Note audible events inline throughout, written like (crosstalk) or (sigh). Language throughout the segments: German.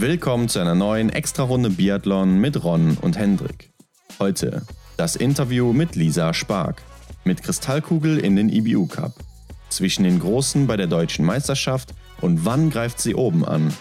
Willkommen zu einer neuen Extra-Runde Biathlon mit Ron und Hendrik. Heute das Interview mit Lisa Spark. Mit Kristallkugel in den IBU Cup. Zwischen den Großen bei der deutschen Meisterschaft und wann greift sie oben an?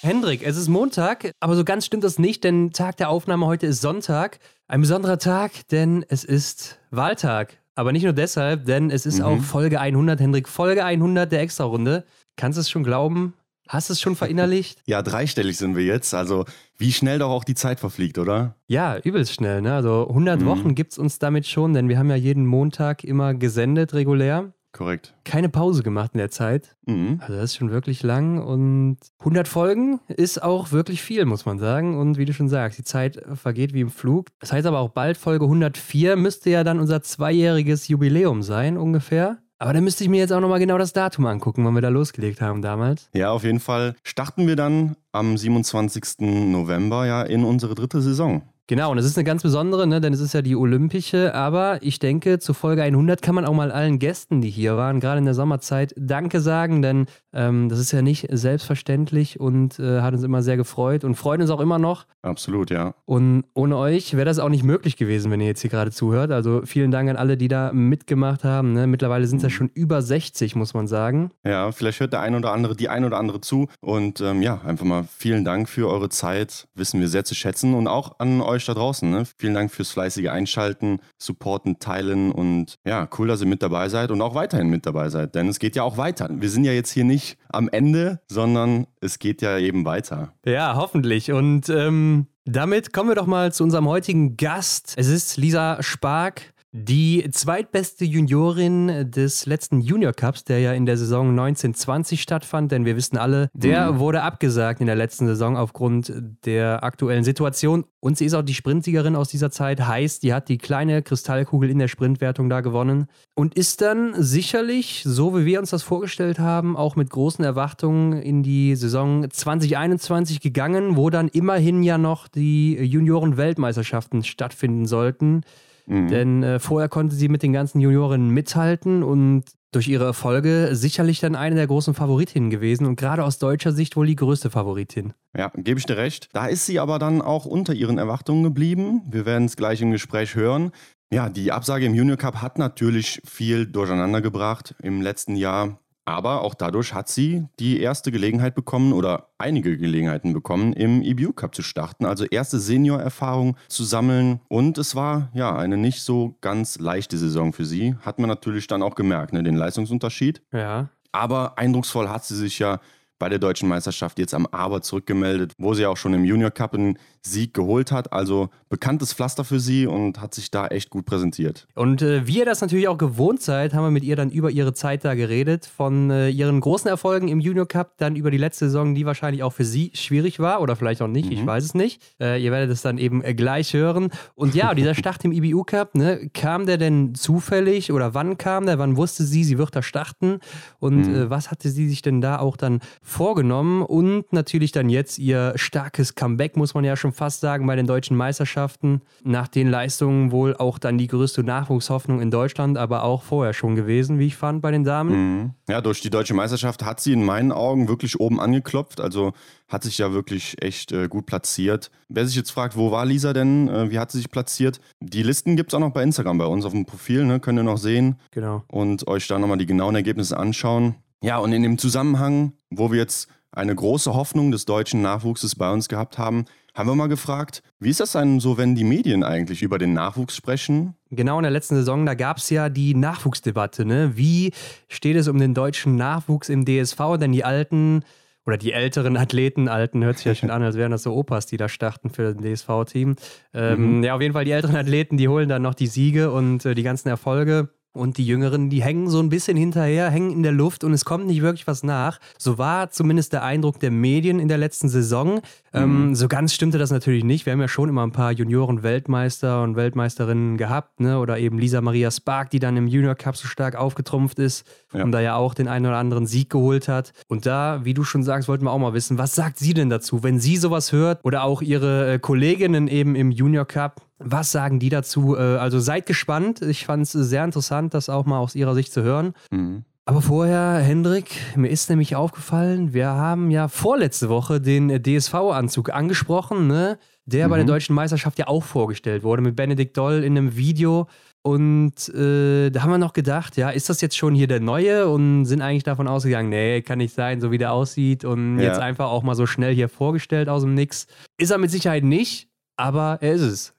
Hendrik, es ist Montag, aber so ganz stimmt das nicht, denn Tag der Aufnahme heute ist Sonntag. Ein besonderer Tag, denn es ist Wahltag. Aber nicht nur deshalb, denn es ist Mhm. auch Folge 100, Hendrik. Folge 100 der Extra-Runde. Kannst du es schon glauben? Hast du es schon verinnerlicht? (laughs) Ja, dreistellig sind wir jetzt. Also, wie schnell doch auch die Zeit verfliegt, oder? Ja, übelst schnell. Ne? Also 100 Mhm. Wochen gibt es uns damit schon, denn wir haben ja jeden Montag immer gesendet, regulär. Korrekt. Keine Pause gemacht in der Zeit. Mhm. Also das ist schon wirklich lang und 100 Folgen ist auch wirklich viel, muss man sagen. Und wie du schon sagst, die Zeit vergeht wie im Flug. Das heißt aber auch bald Folge 104 müsste ja dann unser zweijähriges Jubiläum sein ungefähr. Aber da müsste ich mir jetzt auch nochmal genau das Datum angucken, wann wir da losgelegt haben damals. Ja, auf jeden Fall starten wir dann am 27. November ja in unsere dritte Saison. Genau, und es ist eine ganz besondere, ne, denn es ist ja die olympische. Aber ich denke, zu Folge 100 kann man auch mal allen Gästen, die hier waren, gerade in der Sommerzeit, Danke sagen, denn ähm, das ist ja nicht selbstverständlich und äh, hat uns immer sehr gefreut und freut uns auch immer noch. Absolut, ja. Und ohne euch wäre das auch nicht möglich gewesen, wenn ihr jetzt hier gerade zuhört. Also vielen Dank an alle, die da mitgemacht haben. Ne? Mittlerweile sind es ja schon über 60, muss man sagen. Ja, vielleicht hört der ein oder andere, die ein oder andere zu. Und ähm, ja, einfach mal vielen Dank für eure Zeit. Wissen wir sehr zu schätzen. Und auch an euch da draußen. Ne? Vielen Dank fürs fleißige Einschalten, Supporten, Teilen. Und ja, cool, dass ihr mit dabei seid und auch weiterhin mit dabei seid. Denn es geht ja auch weiter. Wir sind ja jetzt hier nicht am Ende, sondern es geht ja eben weiter. Ja, hoffentlich. Und ähm, damit kommen wir doch mal zu unserem heutigen Gast. Es ist Lisa Spark. Die zweitbeste Juniorin des letzten Junior Cups, der ja in der Saison 1920 stattfand, denn wir wissen alle, der wurde abgesagt in der letzten Saison aufgrund der aktuellen Situation. Und sie ist auch die Sprintsiegerin aus dieser Zeit, heißt, die hat die kleine Kristallkugel in der Sprintwertung da gewonnen und ist dann sicherlich, so wie wir uns das vorgestellt haben, auch mit großen Erwartungen in die Saison 2021 gegangen, wo dann immerhin ja noch die Junioren-Weltmeisterschaften stattfinden sollten. Mhm. Denn äh, vorher konnte sie mit den ganzen Juniorinnen mithalten und durch ihre Erfolge sicherlich dann eine der großen Favoritinnen gewesen und gerade aus deutscher Sicht wohl die größte Favoritin. Ja, gebe ich dir recht. Da ist sie aber dann auch unter ihren Erwartungen geblieben. Wir werden es gleich im Gespräch hören. Ja, die Absage im Junior Cup hat natürlich viel durcheinander gebracht im letzten Jahr. Aber auch dadurch hat sie die erste Gelegenheit bekommen oder einige Gelegenheiten bekommen, im EBU Cup zu starten. Also erste Senior-Erfahrung zu sammeln. Und es war ja eine nicht so ganz leichte Saison für sie. Hat man natürlich dann auch gemerkt, ne, den Leistungsunterschied. Ja. Aber eindrucksvoll hat sie sich ja bei der deutschen Meisterschaft jetzt am Aber zurückgemeldet, wo sie auch schon im Junior Cup einen Sieg geholt hat. Also bekanntes Pflaster für sie und hat sich da echt gut präsentiert. Und äh, wie ihr das natürlich auch gewohnt seid, haben wir mit ihr dann über ihre Zeit da geredet. Von äh, ihren großen Erfolgen im Junior Cup, dann über die letzte Saison, die wahrscheinlich auch für sie schwierig war oder vielleicht auch nicht, ich weiß es nicht. Äh, ihr werdet es dann eben äh, gleich hören. Und ja, dieser Start im IBU Cup, ne, kam der denn zufällig oder wann kam der? Wann wusste sie, sie wird da starten? Und äh, was hatte sie sich denn da auch dann vorgenommen? Und natürlich dann jetzt ihr starkes Comeback, muss man ja schon fast sagen, bei den deutschen Meisterschaften. Nach den Leistungen wohl auch dann die größte Nachwuchshoffnung in Deutschland, aber auch vorher schon gewesen, wie ich fand, bei den Damen. Ja, durch die deutsche Meisterschaft hat sie in meinen Augen wirklich oben angeklopft. Also hat sich ja wirklich echt äh, gut platziert. Wer sich jetzt fragt, wo war Lisa denn? Äh, wie hat sie sich platziert? Die Listen gibt es auch noch bei Instagram bei uns auf dem Profil, ne? könnt ihr noch sehen. Genau. und euch da nochmal die genauen Ergebnisse anschauen. Ja, und in dem Zusammenhang, wo wir jetzt eine große Hoffnung des deutschen Nachwuchses bei uns gehabt haben, haben wir mal gefragt, wie ist das denn so, wenn die Medien eigentlich über den Nachwuchs sprechen? Genau in der letzten Saison, da gab es ja die Nachwuchsdebatte. Ne? Wie steht es um den deutschen Nachwuchs im DSV? Denn die alten oder die älteren Athleten, alten hört sich ja schon an, als wären das so Opas, die da starten für das DSV-Team. Ähm, Ja, auf jeden Fall die älteren Athleten, die holen dann noch die Siege und äh, die ganzen Erfolge. Und die Jüngeren, die hängen so ein bisschen hinterher, hängen in der Luft und es kommt nicht wirklich was nach. So war zumindest der Eindruck der Medien in der letzten Saison. Ähm, so ganz stimmte das natürlich nicht. Wir haben ja schon immer ein paar Junioren-Weltmeister und Weltmeisterinnen gehabt, ne? Oder eben Lisa Maria Spark, die dann im Junior Cup so stark aufgetrumpft ist Ja. und da ja auch den einen oder anderen Sieg geholt hat. Und da, wie du schon sagst, wollten wir auch mal wissen, was sagt sie denn dazu, wenn sie sowas hört oder auch ihre äh, Kolleginnen eben im Junior Cup? Was sagen die dazu? Äh, also seid gespannt. Ich fand es sehr interessant, das auch mal aus ihrer Sicht zu hören. Mhm. Aber vorher, Hendrik, mir ist nämlich aufgefallen, wir haben ja vorletzte Woche den DSV-Anzug angesprochen, ne? der mhm. bei der mhm. deutschen Meisterschaft ja auch vorgestellt wurde mit Benedikt Doll in einem Video. Und äh, da haben wir noch gedacht, ja, ist das jetzt schon hier der neue? Und sind eigentlich davon ausgegangen, nee, kann nicht sein, so wie der aussieht. Und ja. jetzt einfach auch mal so schnell hier vorgestellt aus dem Nix. Ist er mit Sicherheit nicht, aber er ist es.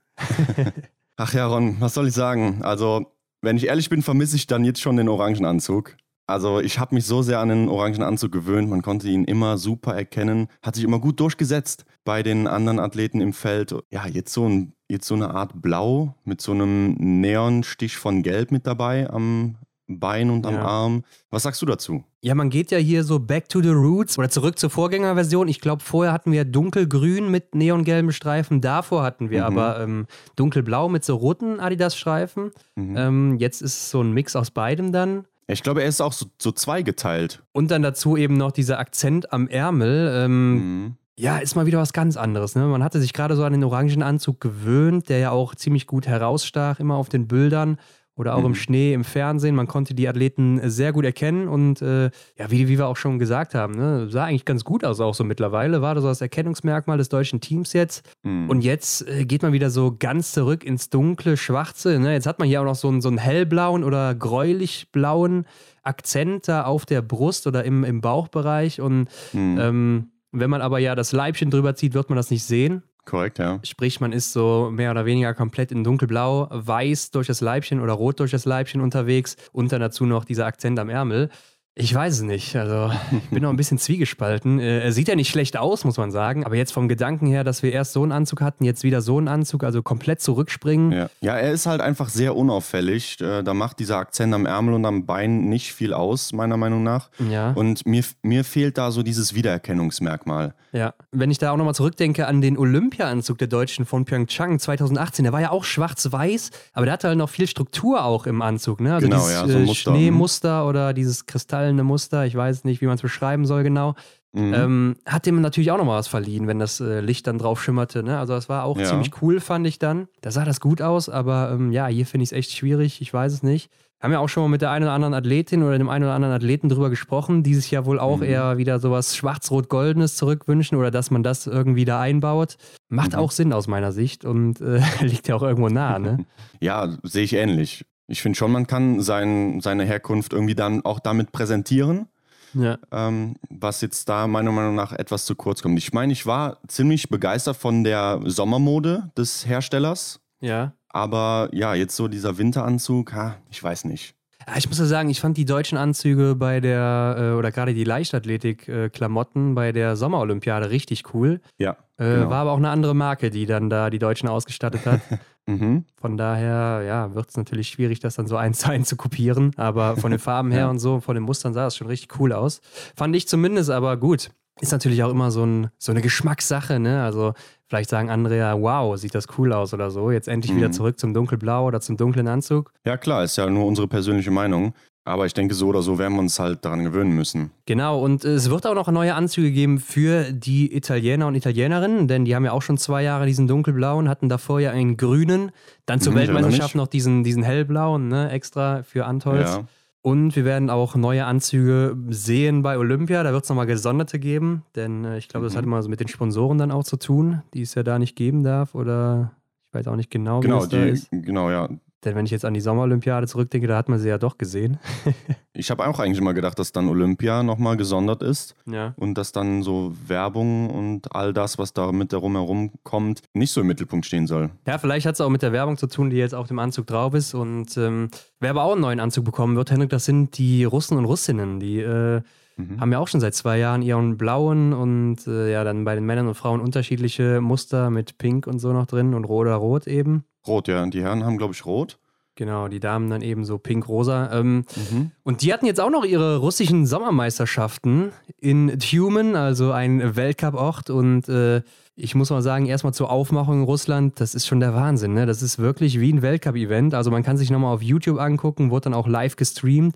Ach ja, Ron, was soll ich sagen? Also, wenn ich ehrlich bin, vermisse ich dann jetzt schon den Orangenanzug. Also ich habe mich so sehr an den orangen Anzug gewöhnt, man konnte ihn immer super erkennen, hat sich immer gut durchgesetzt bei den anderen Athleten im Feld. Ja, jetzt so, ein, jetzt so eine Art Blau mit so einem Neonstich von Gelb mit dabei am Bein und am ja. Arm. Was sagst du dazu? Ja, man geht ja hier so back to the roots oder zurück zur Vorgängerversion. Ich glaube, vorher hatten wir dunkelgrün mit neongelben Streifen. Davor hatten wir mhm. aber ähm, dunkelblau mit so roten Adidas-Streifen. Mhm. Ähm, jetzt ist es so ein Mix aus beidem dann. Ich glaube, er ist auch so, so zweigeteilt. Und dann dazu eben noch dieser Akzent am Ärmel. Ähm, mhm. Ja, ist mal wieder was ganz anderes. Ne? Man hatte sich gerade so an den orangen Anzug gewöhnt, der ja auch ziemlich gut herausstach, immer auf den Bildern oder auch mhm. im Schnee, im Fernsehen. Man konnte die Athleten sehr gut erkennen und äh, ja, wie, wie wir auch schon gesagt haben, ne, sah eigentlich ganz gut aus, auch so mittlerweile. War das so das Erkennungsmerkmal des deutschen Teams jetzt. Mhm. Und jetzt äh, geht man wieder so ganz zurück ins dunkle, schwarze. Ne? Jetzt hat man hier auch noch so einen, so einen hellblauen oder gräulich-blauen Akzent da auf der Brust oder im, im Bauchbereich. Und mhm. ähm, wenn man aber ja das Leibchen drüber zieht, wird man das nicht sehen. Korrekt, ja. Sprich, man ist so mehr oder weniger komplett in dunkelblau, weiß durch das Leibchen oder rot durch das Leibchen unterwegs und dann dazu noch dieser Akzent am Ärmel. Ich weiß es nicht. Also, ich bin noch ein bisschen zwiegespalten. Äh, er sieht ja nicht schlecht aus, muss man sagen. Aber jetzt vom Gedanken her, dass wir erst so einen Anzug hatten, jetzt wieder so einen Anzug, also komplett zurückspringen. Ja, ja er ist halt einfach sehr unauffällig. Äh, da macht dieser Akzent am Ärmel und am Bein nicht viel aus, meiner Meinung nach. Ja. Und mir, mir fehlt da so dieses Wiedererkennungsmerkmal. Ja, wenn ich da auch nochmal zurückdenke an den Olympia-Anzug der Deutschen von Pyeongchang 2018, der war ja auch schwarz-weiß, aber der hatte halt noch viel Struktur auch im Anzug. Ne? Also genau, dieses ja, so äh, Muster. Mhm. Schneemuster oder dieses kristallene Muster, ich weiß nicht, wie man es beschreiben soll genau. Mhm. Ähm, hat dem natürlich auch nochmal was verliehen, wenn das äh, Licht dann drauf schimmerte. Ne? Also das war auch ja. ziemlich cool, fand ich dann. Da sah das gut aus, aber ähm, ja, hier finde ich es echt schwierig, ich weiß es nicht. Haben ja auch schon mal mit der einen oder anderen Athletin oder dem einen oder anderen Athleten drüber gesprochen, die sich ja wohl auch mhm. eher wieder sowas schwarz-rot-goldenes zurückwünschen oder dass man das irgendwie da einbaut. Macht mhm. auch Sinn aus meiner Sicht und äh, (laughs) liegt ja auch irgendwo nah, ne? (laughs) Ja, sehe ich ähnlich. Ich finde schon, man kann sein, seine Herkunft irgendwie dann auch damit präsentieren. Ja. Ähm, was jetzt da meiner Meinung nach etwas zu kurz kommt. Ich meine, ich war ziemlich begeistert von der Sommermode des Herstellers. Ja. Aber ja, jetzt so dieser Winteranzug, ha, ich weiß nicht. Ich muss ja sagen, ich fand die deutschen Anzüge bei der, äh, oder gerade die Leichtathletik-Klamotten bei der Sommerolympiade richtig cool. Ja. Äh, genau. War aber auch eine andere Marke, die dann da die Deutschen ausgestattet hat. (laughs) mhm. Von daher, ja, wird es natürlich schwierig, das dann so (laughs) eins zu eins zu kopieren. Aber von den Farben her ja. und so, von den Mustern sah es schon richtig cool aus. Fand ich zumindest, aber gut. Ist natürlich auch immer so, ein, so eine Geschmackssache, ne? Also vielleicht sagen andere ja, wow, sieht das cool aus oder so. Jetzt endlich mhm. wieder zurück zum dunkelblau oder zum dunklen Anzug. Ja klar, ist ja nur unsere persönliche Meinung. Aber ich denke, so oder so werden wir uns halt daran gewöhnen müssen. Genau, und es wird auch noch neue Anzüge geben für die Italiener und Italienerinnen, denn die haben ja auch schon zwei Jahre diesen dunkelblauen, hatten davor ja einen grünen, dann zur hm, Weltmeisterschaft noch diesen, diesen hellblauen, ne, extra für Antolz. Ja. Und wir werden auch neue Anzüge sehen bei Olympia. Da wird es nochmal gesonderte geben, denn äh, ich glaube, das mhm. hat immer so mit den Sponsoren dann auch zu tun, die es ja da nicht geben darf. Oder ich weiß auch nicht genau, genau wie es die, da ist. Genau, ja. Denn wenn ich jetzt an die Sommerolympiade zurückdenke, da hat man sie ja doch gesehen. (laughs) ich habe auch eigentlich immer gedacht, dass dann Olympia nochmal gesondert ist. Ja. Und dass dann so Werbung und all das, was da mit darum herum kommt, nicht so im Mittelpunkt stehen soll. Ja, vielleicht hat es auch mit der Werbung zu tun, die jetzt auf dem Anzug drauf ist. Und ähm, wer aber auch einen neuen Anzug bekommen wird, Henrik, das sind die Russen und Russinnen, die. Äh, Mhm. Haben ja auch schon seit zwei Jahren ihren blauen und äh, ja, dann bei den Männern und Frauen unterschiedliche Muster mit Pink und so noch drin und Rot oder Rot eben. Rot, ja. Die Herren haben, glaube ich, Rot. Genau, die Damen dann eben so pink-rosa. Ähm, mhm. Und die hatten jetzt auch noch ihre russischen Sommermeisterschaften in Tumen, also ein Weltcup-Ort. Und äh, ich muss mal sagen, erstmal zur Aufmachung in Russland, das ist schon der Wahnsinn. Ne? Das ist wirklich wie ein Weltcup-Event. Also man kann sich nochmal auf YouTube angucken, wurde dann auch live gestreamt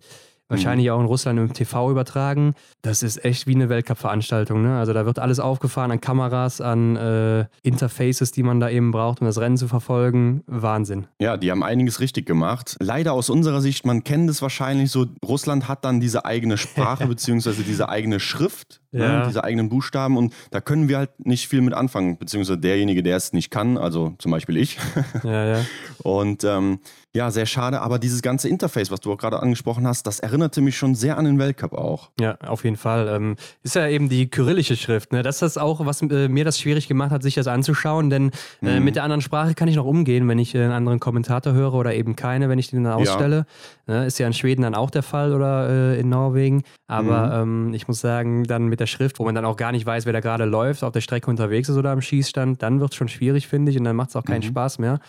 wahrscheinlich auch in Russland im TV übertragen. Das ist echt wie eine Weltcup-Veranstaltung. Ne? Also da wird alles aufgefahren an Kameras, an äh, Interfaces, die man da eben braucht, um das Rennen zu verfolgen. Wahnsinn. Ja, die haben einiges richtig gemacht. Leider aus unserer Sicht, man kennt es wahrscheinlich so, Russland hat dann diese eigene Sprache (laughs) beziehungsweise diese eigene Schrift, ne? Ja. ne? diese eigenen Buchstaben und da können wir halt nicht viel mit anfangen, beziehungsweise derjenige, der es nicht kann, also zum Beispiel ich. Ja, ja. (laughs) Und ähm, ja, sehr schade, aber dieses ganze Interface, was du auch gerade angesprochen hast, das erinnerte mich schon sehr an den Weltcup auch. Ja, auf jeden Fall. Ähm, ist ja eben die kyrillische Schrift. Ne? Das ist das auch, was äh, mir das schwierig gemacht hat, sich das anzuschauen, denn äh, Mhm. mit der anderen Sprache kann ich noch umgehen, wenn ich äh, einen anderen Kommentator höre oder eben keine, wenn ich den dann ausstelle. Ne? Ist ja in Schweden dann auch der Fall oder in Norwegen. Aber ähm, ich muss sagen, dann mit der Schrift, wo man dann auch gar nicht weiß, wer da gerade läuft, auf der Strecke unterwegs ist oder am Schießstand, dann wird es schon schwierig, finde ich, und dann macht es auch keinen Mhm. Spaß mehr.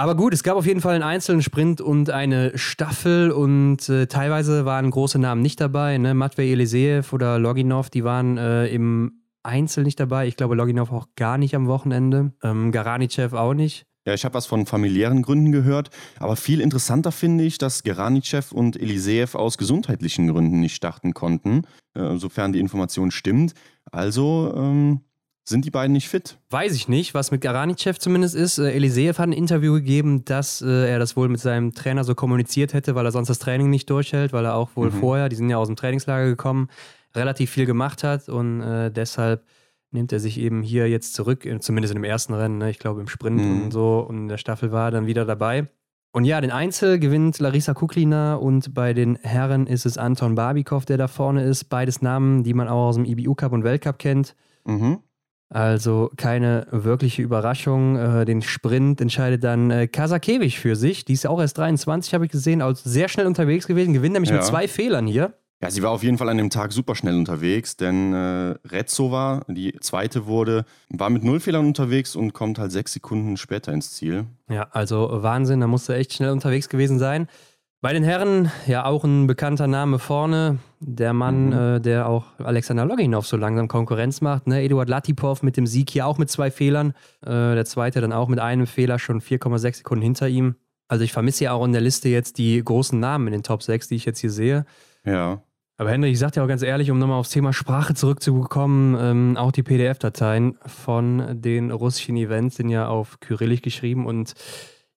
Aber gut, es gab auf jeden Fall einen einzelnen Sprint und eine Staffel und äh, teilweise waren große Namen nicht dabei. Ne? Matvei Eliseev oder Loginov, die waren äh, im Einzel nicht dabei. Ich glaube, Loginov auch gar nicht am Wochenende. Ähm, Garanichev auch nicht. Ja, ich habe was von familiären Gründen gehört, aber viel interessanter finde ich, dass Geranichev und Eliseev aus gesundheitlichen Gründen nicht starten konnten, äh, sofern die Information stimmt. Also ähm, sind die beiden nicht fit. Weiß ich nicht, was mit Garanichev zumindest ist. Äh, Eliseev hat ein Interview gegeben, dass äh, er das wohl mit seinem Trainer so kommuniziert hätte, weil er sonst das Training nicht durchhält, weil er auch wohl Mhm. vorher, die sind ja aus dem Trainingslager gekommen, relativ viel gemacht hat und äh, deshalb nimmt er sich eben hier jetzt zurück, äh, zumindest in dem ersten Rennen, ne? ich glaube im Sprint Mhm. und so und in der Staffel war er dann wieder dabei. Und ja, den Einzel gewinnt Larissa Kuklina und bei den Herren ist es Anton Barbikov, der da vorne ist. Beides Namen, die man auch aus dem IBU Cup und Weltcup kennt. Mhm. Also keine wirkliche Überraschung. Äh, den Sprint entscheidet dann äh, Kasakewicz für sich. Die ist ja auch erst 23, habe ich gesehen. Also sehr schnell unterwegs gewesen. Gewinnt nämlich mit Ja. zwei Fehlern hier. Ja, sie war auf jeden Fall an dem Tag super schnell unterwegs, denn äh, Retzova, die zweite wurde, war mit null Fehlern unterwegs und kommt halt sechs Sekunden später ins Ziel. Ja, also Wahnsinn. Da musste echt schnell unterwegs gewesen sein. Bei den Herren ja auch ein bekannter Name vorne. Der Mann, Mhm. äh, der auch Alexander Loginov so langsam Konkurrenz macht. Ne? Eduard Latipov mit dem Sieg hier auch mit zwei Fehlern. Äh, der zweite dann auch mit einem Fehler, schon 4,6 Sekunden hinter ihm. Also ich vermisse ja auch in der Liste jetzt die großen Namen in den Top 6, die ich jetzt hier sehe. Ja. Aber Hendrik, ich sag dir auch ganz ehrlich, um nochmal aufs Thema Sprache zurückzukommen, ähm, auch die PDF-Dateien von den russischen Events sind ja auf Kyrillisch geschrieben und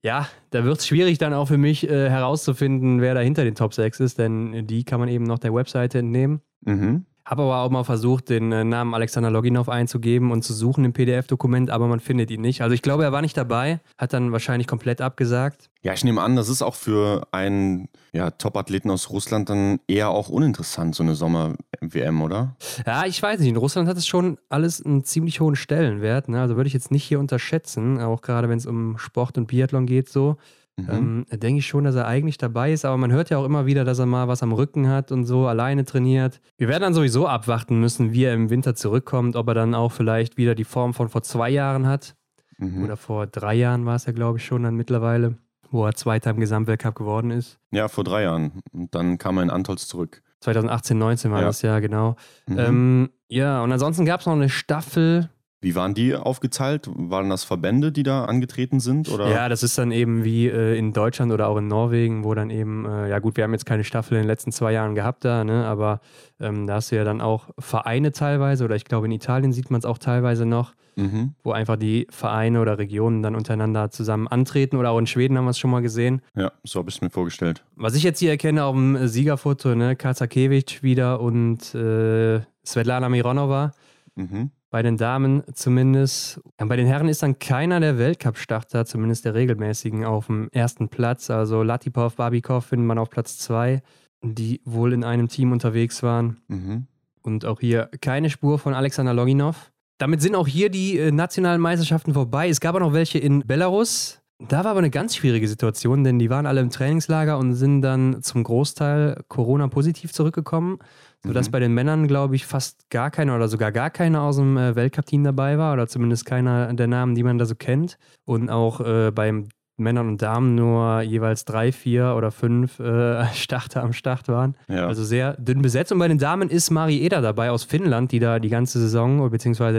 ja, da wird es schwierig dann auch für mich äh, herauszufinden, wer da hinter den Top 6 ist, denn die kann man eben noch der Webseite entnehmen. Mhm. Habe aber auch mal versucht, den äh, Namen Alexander Loginov einzugeben und zu suchen im PDF-Dokument, aber man findet ihn nicht. Also ich glaube, er war nicht dabei, hat dann wahrscheinlich komplett abgesagt. Ja, ich nehme an, das ist auch für einen ja, Top-Athleten aus Russland dann eher auch uninteressant, so eine Sommer-WM, oder? Ja, ich weiß nicht. In Russland hat es schon alles einen ziemlich hohen Stellenwert. Ne? Also würde ich jetzt nicht hier unterschätzen, auch gerade wenn es um Sport und Biathlon geht so. Mhm. Ähm, denke ich schon, dass er eigentlich dabei ist, aber man hört ja auch immer wieder, dass er mal was am Rücken hat und so alleine trainiert. Wir werden dann sowieso abwarten müssen, wie er im Winter zurückkommt, ob er dann auch vielleicht wieder die Form von vor zwei Jahren hat. Mhm. Oder vor drei Jahren war es ja, glaube ich, schon dann mittlerweile, wo er Zweiter im Gesamtweltcup geworden ist. Ja, vor drei Jahren. Und dann kam er in Antolz zurück. 2018, 19 war Ja. das ja, genau. Mhm. Ähm, ja, und ansonsten gab es noch eine Staffel, Wie waren die aufgeteilt? Waren das Verbände, die da angetreten sind? Oder? Ja, das ist dann eben wie äh, in Deutschland oder auch in Norwegen, wo dann eben, äh, ja gut, wir haben jetzt keine Staffel in den letzten zwei Jahren gehabt da, ne, aber ähm, da hast du ja dann auch Vereine teilweise oder ich glaube in Italien sieht man es auch teilweise noch, Mhm. wo einfach die Vereine oder Regionen dann untereinander zusammen antreten oder auch in Schweden haben wir es schon mal gesehen. Ja, so habe ich es mir vorgestellt. Was ich jetzt hier erkenne auf dem Siegerfoto, ne, Kazakewicz wieder und äh, Svetlana Mironova. Mhm. Bei den Damen zumindest. Bei den Herren ist dann keiner der Weltcup-Starter, zumindest der regelmäßigen, auf dem ersten Platz. Also Latipov, Babikov findet man auf Platz zwei, die wohl in einem Team unterwegs waren. Mhm. Und auch hier keine Spur von Alexander Loginov. Damit sind auch hier die äh, nationalen Meisterschaften vorbei. Es gab auch noch welche in Belarus. Da war aber eine ganz schwierige Situation, denn die waren alle im Trainingslager und sind dann zum Großteil Corona-positiv zurückgekommen, sodass Mhm. bei den Männern, glaube ich, fast gar keiner oder sogar gar keiner aus dem äh, Weltcup-Team dabei war oder zumindest keiner der Namen, die man da so kennt. Und auch äh, beim Männern und Damen nur jeweils drei, vier oder fünf äh, (laughs) Starter am Start waren. Ja. Also sehr dünn besetzt. Und bei den Damen ist Mari Eder dabei aus Finnland, die da die ganze Saison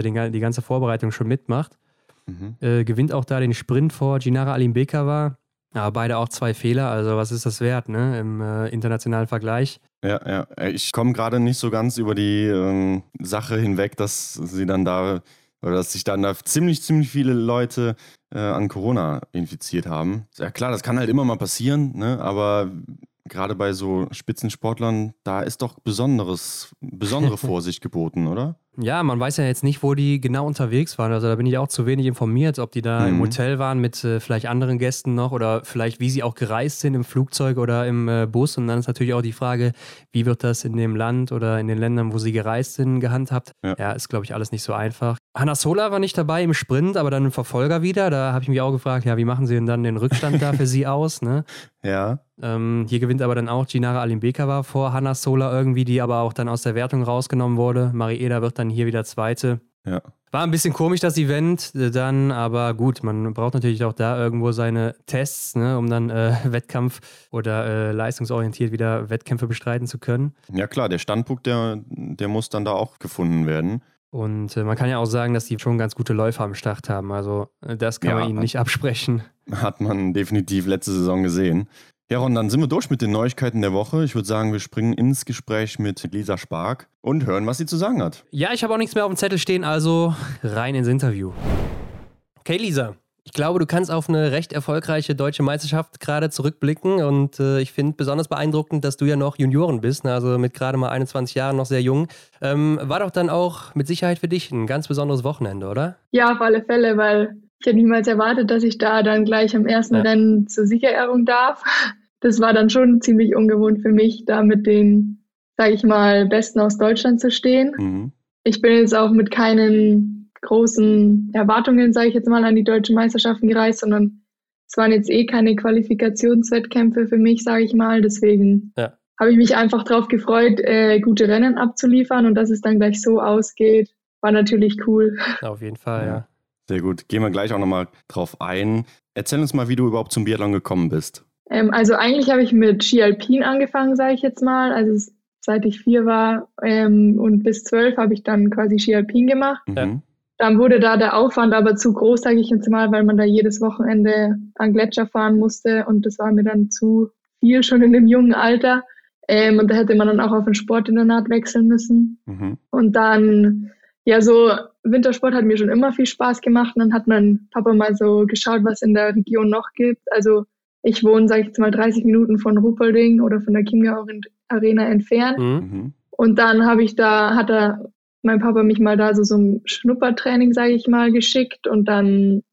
den, die ganze Vorbereitung schon mitmacht. mhm. Äh, gewinnt auch da den Sprint vor Ginara Alimbekova. Ja, beide auch zwei Fehler, also was ist das wert, ne? Im äh, internationalen Vergleich. Ja, ja. Ich komme gerade nicht so ganz über die ähm, Sache hinweg, dass sie dann da oder dass sich dann da ziemlich, ziemlich viele Leute äh, an Corona infiziert haben. Ja klar, das kann halt immer mal passieren, ne? aber gerade bei so Spitzensportlern, da ist doch besonderes, besondere (laughs) Vorsicht geboten, oder? Ja, man weiß ja jetzt nicht, wo die genau unterwegs waren. Also da bin ich auch zu wenig informiert, ob die da mhm. im Hotel waren mit äh, vielleicht anderen Gästen noch oder vielleicht wie sie auch gereist sind im Flugzeug oder im äh, Bus. Und dann ist natürlich auch die Frage, wie wird das in dem Land oder in den Ländern, wo sie gereist sind, gehandhabt. Ja, ja ist, glaube ich, alles nicht so einfach. Hanna Sola war nicht dabei im Sprint, aber dann im Verfolger wieder. Da habe ich mich auch gefragt, ja, wie machen sie denn dann den Rückstand da für sie aus? Ne? (laughs) Ja. Ähm, hier gewinnt aber dann auch Ginara Alimbekova vor Hanna Sola irgendwie, die aber auch dann aus der Wertung rausgenommen wurde. Marieda wird dann hier wieder Zweite. Ja. War ein bisschen komisch, das Event äh, dann, aber gut, man braucht natürlich auch da irgendwo seine Tests, ne, um dann äh, (laughs) Wettkampf oder äh, leistungsorientiert wieder Wettkämpfe bestreiten zu können. Ja klar, der Standpunkt, der, der muss dann da auch gefunden werden. Und äh, man kann ja auch sagen, dass die schon ganz gute Läufer am Start haben. Also äh, das kann ja, man ihnen nicht absprechen. Hat man definitiv letzte Saison gesehen. Ja, Ron, dann sind wir durch mit den Neuigkeiten der Woche. Ich würde sagen, wir springen ins Gespräch mit Lisa Spark und hören, was sie zu sagen hat. Ja, ich habe auch nichts mehr auf dem Zettel stehen, also rein ins Interview. Okay, Lisa. Ich glaube, du kannst auf eine recht erfolgreiche deutsche Meisterschaft gerade zurückblicken und äh, ich finde besonders beeindruckend, dass du ja noch Junioren bist, ne? also mit gerade mal 21 Jahren noch sehr jung. Ähm, war doch dann auch mit Sicherheit für dich ein ganz besonderes Wochenende, oder? Ja, auf alle Fälle, weil ich hätte niemals erwartet, dass ich da dann gleich am ersten ja. Rennen zur Siegerehrung darf. Das war dann schon ziemlich ungewohnt für mich, da mit den, sage ich mal, Besten aus Deutschland zu stehen. Mhm. Ich bin jetzt auch mit keinen großen Erwartungen, sage ich jetzt mal, an die deutschen Meisterschaften gereist, sondern es waren jetzt eh keine Qualifikationswettkämpfe für mich, sage ich mal. Deswegen ja. habe ich mich einfach darauf gefreut, äh, gute Rennen abzuliefern und dass es dann gleich so ausgeht, war natürlich cool. Auf jeden Fall, ja. Sehr gut. Gehen wir gleich auch nochmal drauf ein. Erzähl uns mal, wie du überhaupt zum Biathlon gekommen bist. Ähm, also eigentlich habe ich mit Ski Alpin angefangen, sage ich jetzt mal. Also seit ich vier war ähm, und bis zwölf habe ich dann quasi Ski Alpin gemacht. Mhm. Dann wurde da der Aufwand aber zu groß, sage ich jetzt mal, weil man da jedes Wochenende an Gletscher fahren musste und das war mir dann zu viel schon in dem jungen Alter. Ähm, und da hätte man dann auch auf ein Sportinternat wechseln müssen. Mhm. Und dann, ja, so Wintersport hat mir schon immer viel Spaß gemacht. Und dann hat mein Papa mal so geschaut, was in der Region noch gibt. Also ich wohne, sage ich jetzt mal, 30 Minuten von Ruppolding oder von der Chiemgau Arena entfernt. Mhm. mhm. Und dann habe ich da, hat er mein Papa mich mal da so, so ein Schnuppertraining, sage ich mal, geschickt. Und dann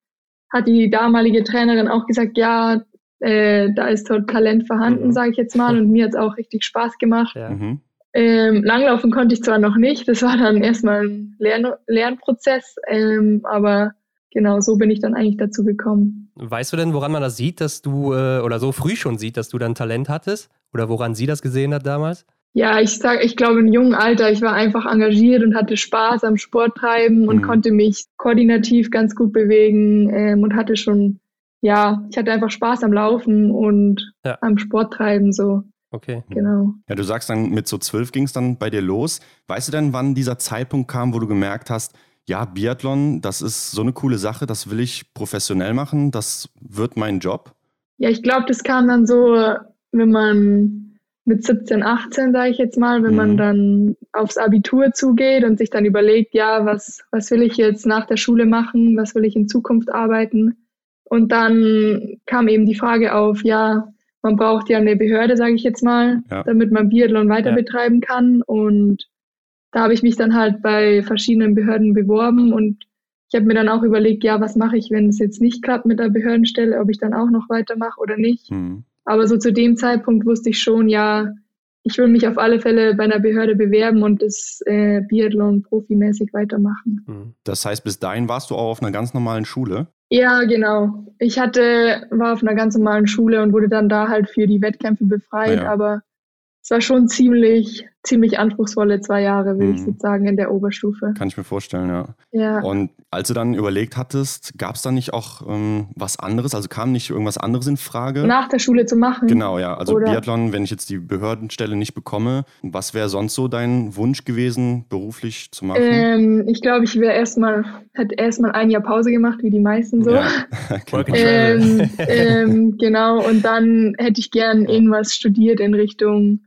hat die damalige Trainerin auch gesagt, ja, äh, da ist dort Talent vorhanden, mhm. sage ich jetzt mal. Und mir hat es auch richtig Spaß gemacht. Ja. Mhm. Ähm, Langlaufen konnte ich zwar noch nicht, das war dann erstmal ein Lern Lernprozess, ähm, aber genau so bin ich dann eigentlich dazu gekommen. Weißt du denn, woran man das sieht, dass du, äh, oder so früh schon sieht, dass du dann Talent hattest? Oder woran sie das gesehen hat damals? Ja, ich sag, ich glaube, im jungen Alter, ich war einfach engagiert und hatte Spaß am Sporttreiben und mhm. konnte mich koordinativ ganz gut bewegen ähm, und hatte schon, ja, ich hatte einfach Spaß am Laufen und ja. am Sporttreiben so. Okay. Genau. Ja, du sagst dann, mit so zwölf ging es dann bei dir los. Weißt du denn, wann dieser Zeitpunkt kam, wo du gemerkt hast, ja, Biathlon, das ist so eine coole Sache, das will ich professionell machen, das wird mein Job? Ja, ich glaube, das kam dann so, wenn man mit 17, 18, sage ich jetzt mal, wenn mhm. man dann aufs Abitur zugeht und sich dann überlegt, ja, was, was will ich jetzt nach der Schule machen, was will ich in Zukunft arbeiten? Und dann kam eben die Frage auf, ja, man braucht ja eine Behörde, sage ich jetzt mal, ja. damit man Biathlon weiter ja. betreiben kann. Und da habe ich mich dann halt bei verschiedenen Behörden beworben und ich habe mir dann auch überlegt, ja, was mache ich, wenn es jetzt nicht klappt mit der Behördenstelle, ob ich dann auch noch weitermache oder nicht. Mhm. Aber so zu dem Zeitpunkt wusste ich schon, ja, ich will mich auf alle Fälle bei einer Behörde bewerben und das äh, Biathlon profimäßig weitermachen. Mhm. Das heißt, bis dahin warst du auch auf einer ganz normalen Schule? Ja, genau. Ich hatte, war auf einer ganz normalen Schule und wurde dann da halt für die Wettkämpfe befreit, ja. aber es war schon ziemlich ziemlich anspruchsvolle zwei Jahre, würde mhm. ich sozusagen, in der Oberstufe. Kann ich mir vorstellen, ja. ja. Und als du dann überlegt hattest, gab es da nicht auch ähm, was anderes? Also kam nicht irgendwas anderes in Frage? Nach der Schule zu machen? Genau, ja. Also Oder? Biathlon, wenn ich jetzt die Behördenstelle nicht bekomme, was wäre sonst so dein Wunsch gewesen, beruflich zu machen? Ähm, ich glaube, ich wäre erstmal, hätte erstmal ein Jahr Pause gemacht, wie die meisten so. Ja. (laughs) (laughs) ähm, ähm, genau, und dann hätte ich gern irgendwas studiert in Richtung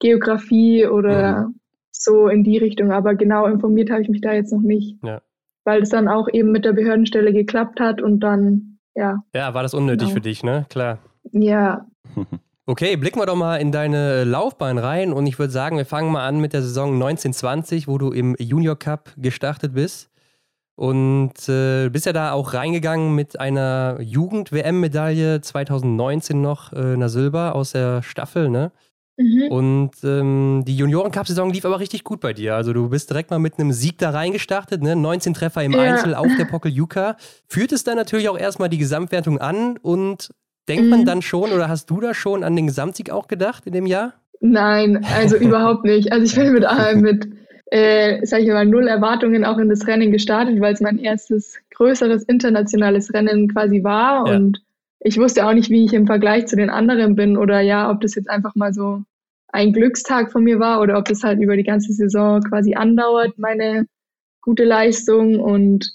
Geografie oder mhm. so in die Richtung. Aber genau informiert habe ich mich da jetzt noch nicht. Ja. Weil es dann auch eben mit der Behördenstelle geklappt hat und dann, ja. Ja, war das unnötig genau. für dich, ne? Klar. Ja. (laughs) Okay, blicken wir doch mal in deine Laufbahn rein und ich würde sagen, wir fangen mal an mit der Saison 1920, wo du im Junior Cup gestartet bist. Und äh, bist ja da auch reingegangen mit einer Jugend-WM-Medaille 2019 noch, äh, einer Silber aus der Staffel, ne? Mhm. Und ähm, die Junioren-Cup-Saison lief aber richtig gut bei dir. Also du bist direkt mal mit einem Sieg da reingestartet, ne? 19 Treffer im ja. Einzel auf der (laughs) Pokeljuka. Führt es dann natürlich auch erstmal die Gesamtwertung an und denkt mhm. man dann schon oder hast du da schon an den Gesamtsieg auch gedacht in dem Jahr? Nein, also (laughs) überhaupt nicht. Also ich bin mit, äh, mit äh, sag ich mal, null Erwartungen auch in das Rennen gestartet, weil es mein erstes größeres internationales Rennen quasi war ja. und ich wusste auch nicht, wie ich im Vergleich zu den anderen bin oder ja, ob das jetzt einfach mal so ein Glückstag von mir war oder ob das halt über die ganze Saison quasi andauert, meine gute Leistung und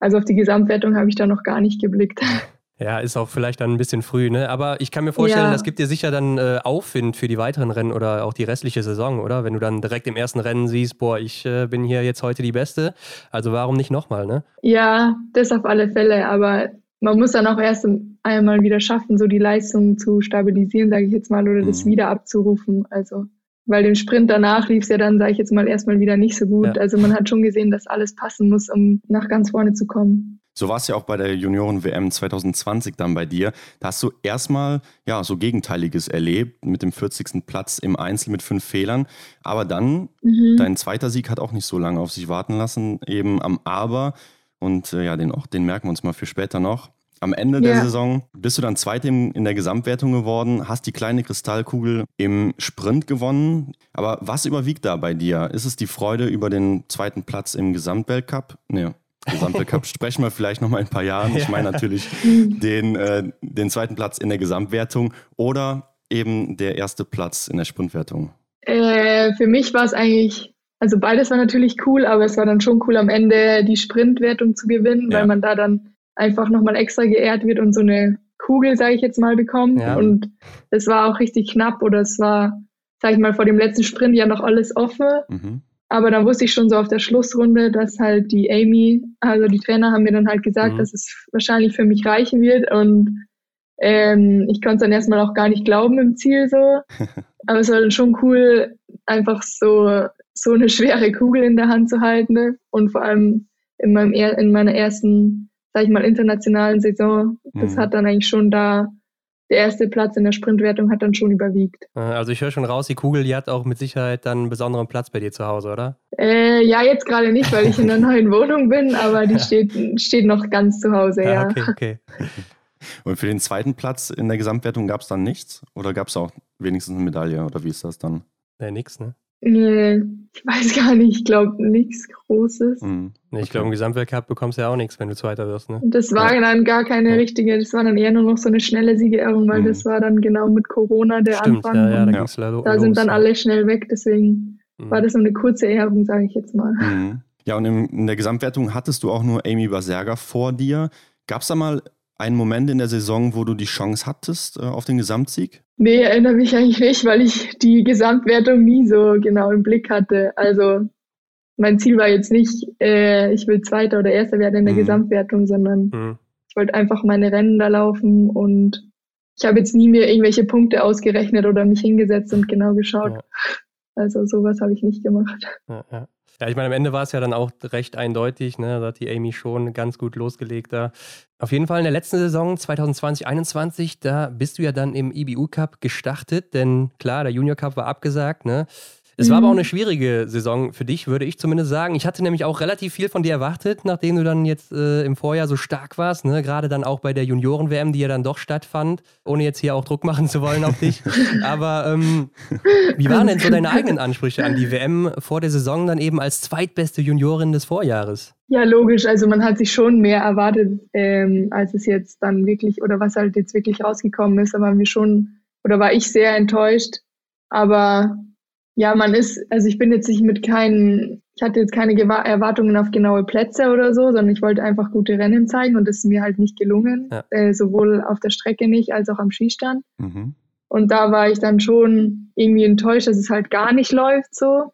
also auf die Gesamtwertung habe ich da noch gar nicht geblickt. (laughs) Ja, ist auch vielleicht dann ein bisschen früh, ne? Aber ich kann mir vorstellen, ja. das gibt dir sicher dann äh, Aufwind für die weiteren Rennen oder auch die restliche Saison, oder? Wenn du dann direkt im ersten Rennen siehst, boah, ich äh, bin hier jetzt heute die Beste. Also warum nicht nochmal, ne? Ja, das auf alle Fälle. Aber man muss dann auch erst einmal wieder schaffen, so die Leistung zu stabilisieren, sage ich jetzt mal, oder das mhm. wieder abzurufen. Also, weil den Sprint danach lief es ja dann, sage ich jetzt mal, erstmal wieder nicht so gut. Ja. Also man hat schon gesehen, dass alles passen muss, um nach ganz vorne zu kommen. So war es ja auch bei der Junioren-WM 2020 dann bei dir. Da hast du erstmal ja so Gegenteiliges erlebt mit dem 40. Platz im Einzel mit fünf Fehlern. Aber dann, mhm. dein zweiter Sieg hat auch nicht so lange auf sich warten lassen, eben am Aber. Und äh, ja, den, auch, den merken wir uns mal für später noch. Am Ende der Saison bist du dann Zweiter in der Gesamtwertung geworden, hast die kleine Kristallkugel im Sprint gewonnen. Aber was überwiegt da bei dir? Ist es die Freude über den zweiten Platz im Gesamtweltcup? Nee, Gesamtweltcup (laughs) sprechen wir vielleicht noch mal in ein paar Jahren. Ich meine natürlich (laughs) den, äh, den zweiten Platz in der Gesamtwertung oder eben der erste Platz in der Sprintwertung. Äh, für mich war es eigentlich, also beides war natürlich cool, aber es war dann schon cool am Ende die Sprintwertung zu gewinnen, ja. weil man da dann einfach nochmal extra geehrt wird und so eine Kugel, sage ich jetzt mal, bekommt. Ja. Und es war auch richtig knapp oder es war, sage ich mal, vor dem letzten Sprint ja noch alles offen. Mhm. Aber dann wusste ich schon so auf der Schlussrunde, dass halt die Amy, also die Trainer haben mir dann halt gesagt, mhm. dass es wahrscheinlich für mich reichen wird. Und ähm, ich konnte es dann erstmal auch gar nicht glauben im Ziel so. (laughs) Aber es war dann schon cool, einfach so, so eine schwere Kugel in der Hand zu halten. Ne? Und vor allem in, meinem, in meiner ersten sag ich mal, internationalen Saison. Das mhm. hat dann eigentlich schon da, der erste Platz in der Sprintwertung hat dann schon überwiegt. Also ich höre schon raus, die Kugel, die hat auch mit Sicherheit dann einen besonderen Platz bei dir zu Hause, oder? Äh, ja, jetzt gerade nicht, weil ich in einer (laughs) neuen Wohnung bin, aber die steht, steht noch ganz zu Hause, ja. ja. Okay, okay. (laughs) Und für den zweiten Platz in der Gesamtwertung gab es dann nichts? Oder gab es auch wenigstens eine Medaille? Oder wie ist das dann? Nee, nix, ne? Nee, ich weiß gar nicht. Ich glaube, nichts Großes. Mhm. Nee, ich glaube, im Gesamtweltcup bekommst du ja auch nichts, wenn du Zweiter wirst. Ne? Das war ja. dann gar keine ja. richtige, das war dann eher nur noch so eine schnelle Siegerehrung, weil mhm. das war dann genau mit Corona der Stimmt, Anfang. Ja, ja, da, ja. da los, sind dann alle schnell weg, deswegen mhm. war das so eine kurze Ehrung, sage ich jetzt mal. Mhm. Ja, und in der Gesamtwertung hattest du auch nur Amy Baserga vor dir. Gab es da mal einen Moment in der Saison, wo du die Chance hattest äh, auf den Gesamtsieg? Nee, erinnere mich eigentlich nicht, weil ich die Gesamtwertung nie so genau im Blick hatte. Also mein Ziel war jetzt nicht, äh, ich will Zweiter oder Erster werden in der mhm. Gesamtwertung, sondern mhm. ich wollte einfach meine Rennen da laufen und ich habe jetzt nie mir irgendwelche Punkte ausgerechnet oder mich hingesetzt und genau geschaut. Ja. Also sowas habe ich nicht gemacht. Ja, ja. Ja, ich meine, am Ende war es ja dann auch recht eindeutig, ne? Da hat die Amy schon ganz gut losgelegt da. Auf jeden Fall in der letzten Saison 2020-21, da bist du ja dann im IBU Cup gestartet, denn klar, der Junior Cup war abgesagt, ne? Es war aber auch mhm. eine schwierige Saison für dich, würde ich zumindest sagen. Ich hatte nämlich auch relativ viel von dir erwartet, nachdem du dann jetzt äh, im Vorjahr so stark warst. Ne? Gerade dann auch bei der Junioren-WM, die ja dann doch stattfand, ohne jetzt hier auch Druck machen zu wollen auf dich. (laughs) aber ähm, wie waren denn so deine eigenen Ansprüche an die WM vor der Saison dann eben als zweitbeste Juniorin des Vorjahres? Ja, logisch. Also man hat sich schon mehr erwartet, ähm, als es jetzt dann wirklich oder was halt jetzt wirklich rausgekommen ist. Da waren wir schon oder war ich sehr enttäuscht. Aber ja, man ist, also ich bin jetzt nicht mit keinen, ich hatte jetzt keine Erwartungen auf genaue Plätze oder so, sondern ich wollte einfach gute Rennen zeigen und das ist mir halt nicht gelungen, ja. äh, sowohl auf der Strecke nicht als auch am Skistand. Mhm. Und da war ich dann schon irgendwie enttäuscht, dass es halt gar nicht läuft so.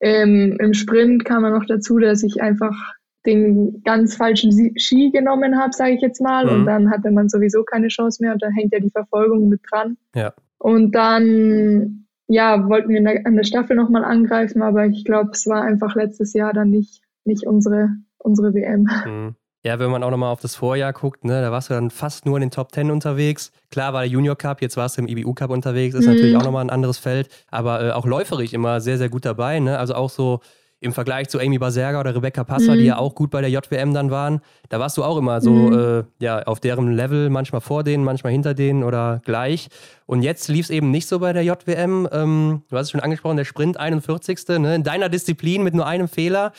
Ähm, Im Sprint kam man noch dazu, dass ich einfach den ganz falschen Ski genommen habe, sage ich jetzt mal. Mhm. Und dann hatte man sowieso keine Chance mehr und da hängt ja die Verfolgung mit dran. Ja. Und dann ja, wollten wir an der Staffel nochmal angreifen, aber ich glaube, es war einfach letztes Jahr dann nicht, nicht unsere, unsere WM. Mhm. Ja, wenn man auch nochmal auf das Vorjahr guckt, ne, da warst du dann fast nur in den Top Ten unterwegs. Klar war der Junior Cup, jetzt warst du im IBU Cup unterwegs, ist mhm. natürlich auch nochmal ein anderes Feld, aber äh, auch läuferig immer sehr, sehr gut dabei. Ne? Also auch so im Vergleich zu Amy Baserga oder Rebecca Passer, mhm. die ja auch gut bei der JWM dann waren, da warst du auch immer so mhm. äh, ja, auf deren Level, manchmal vor denen, manchmal hinter denen oder gleich. Und jetzt lief es eben nicht so bei der JWM. Ähm, du hast es schon angesprochen, der Sprint 41. Ne? In deiner Disziplin mit nur einem Fehler.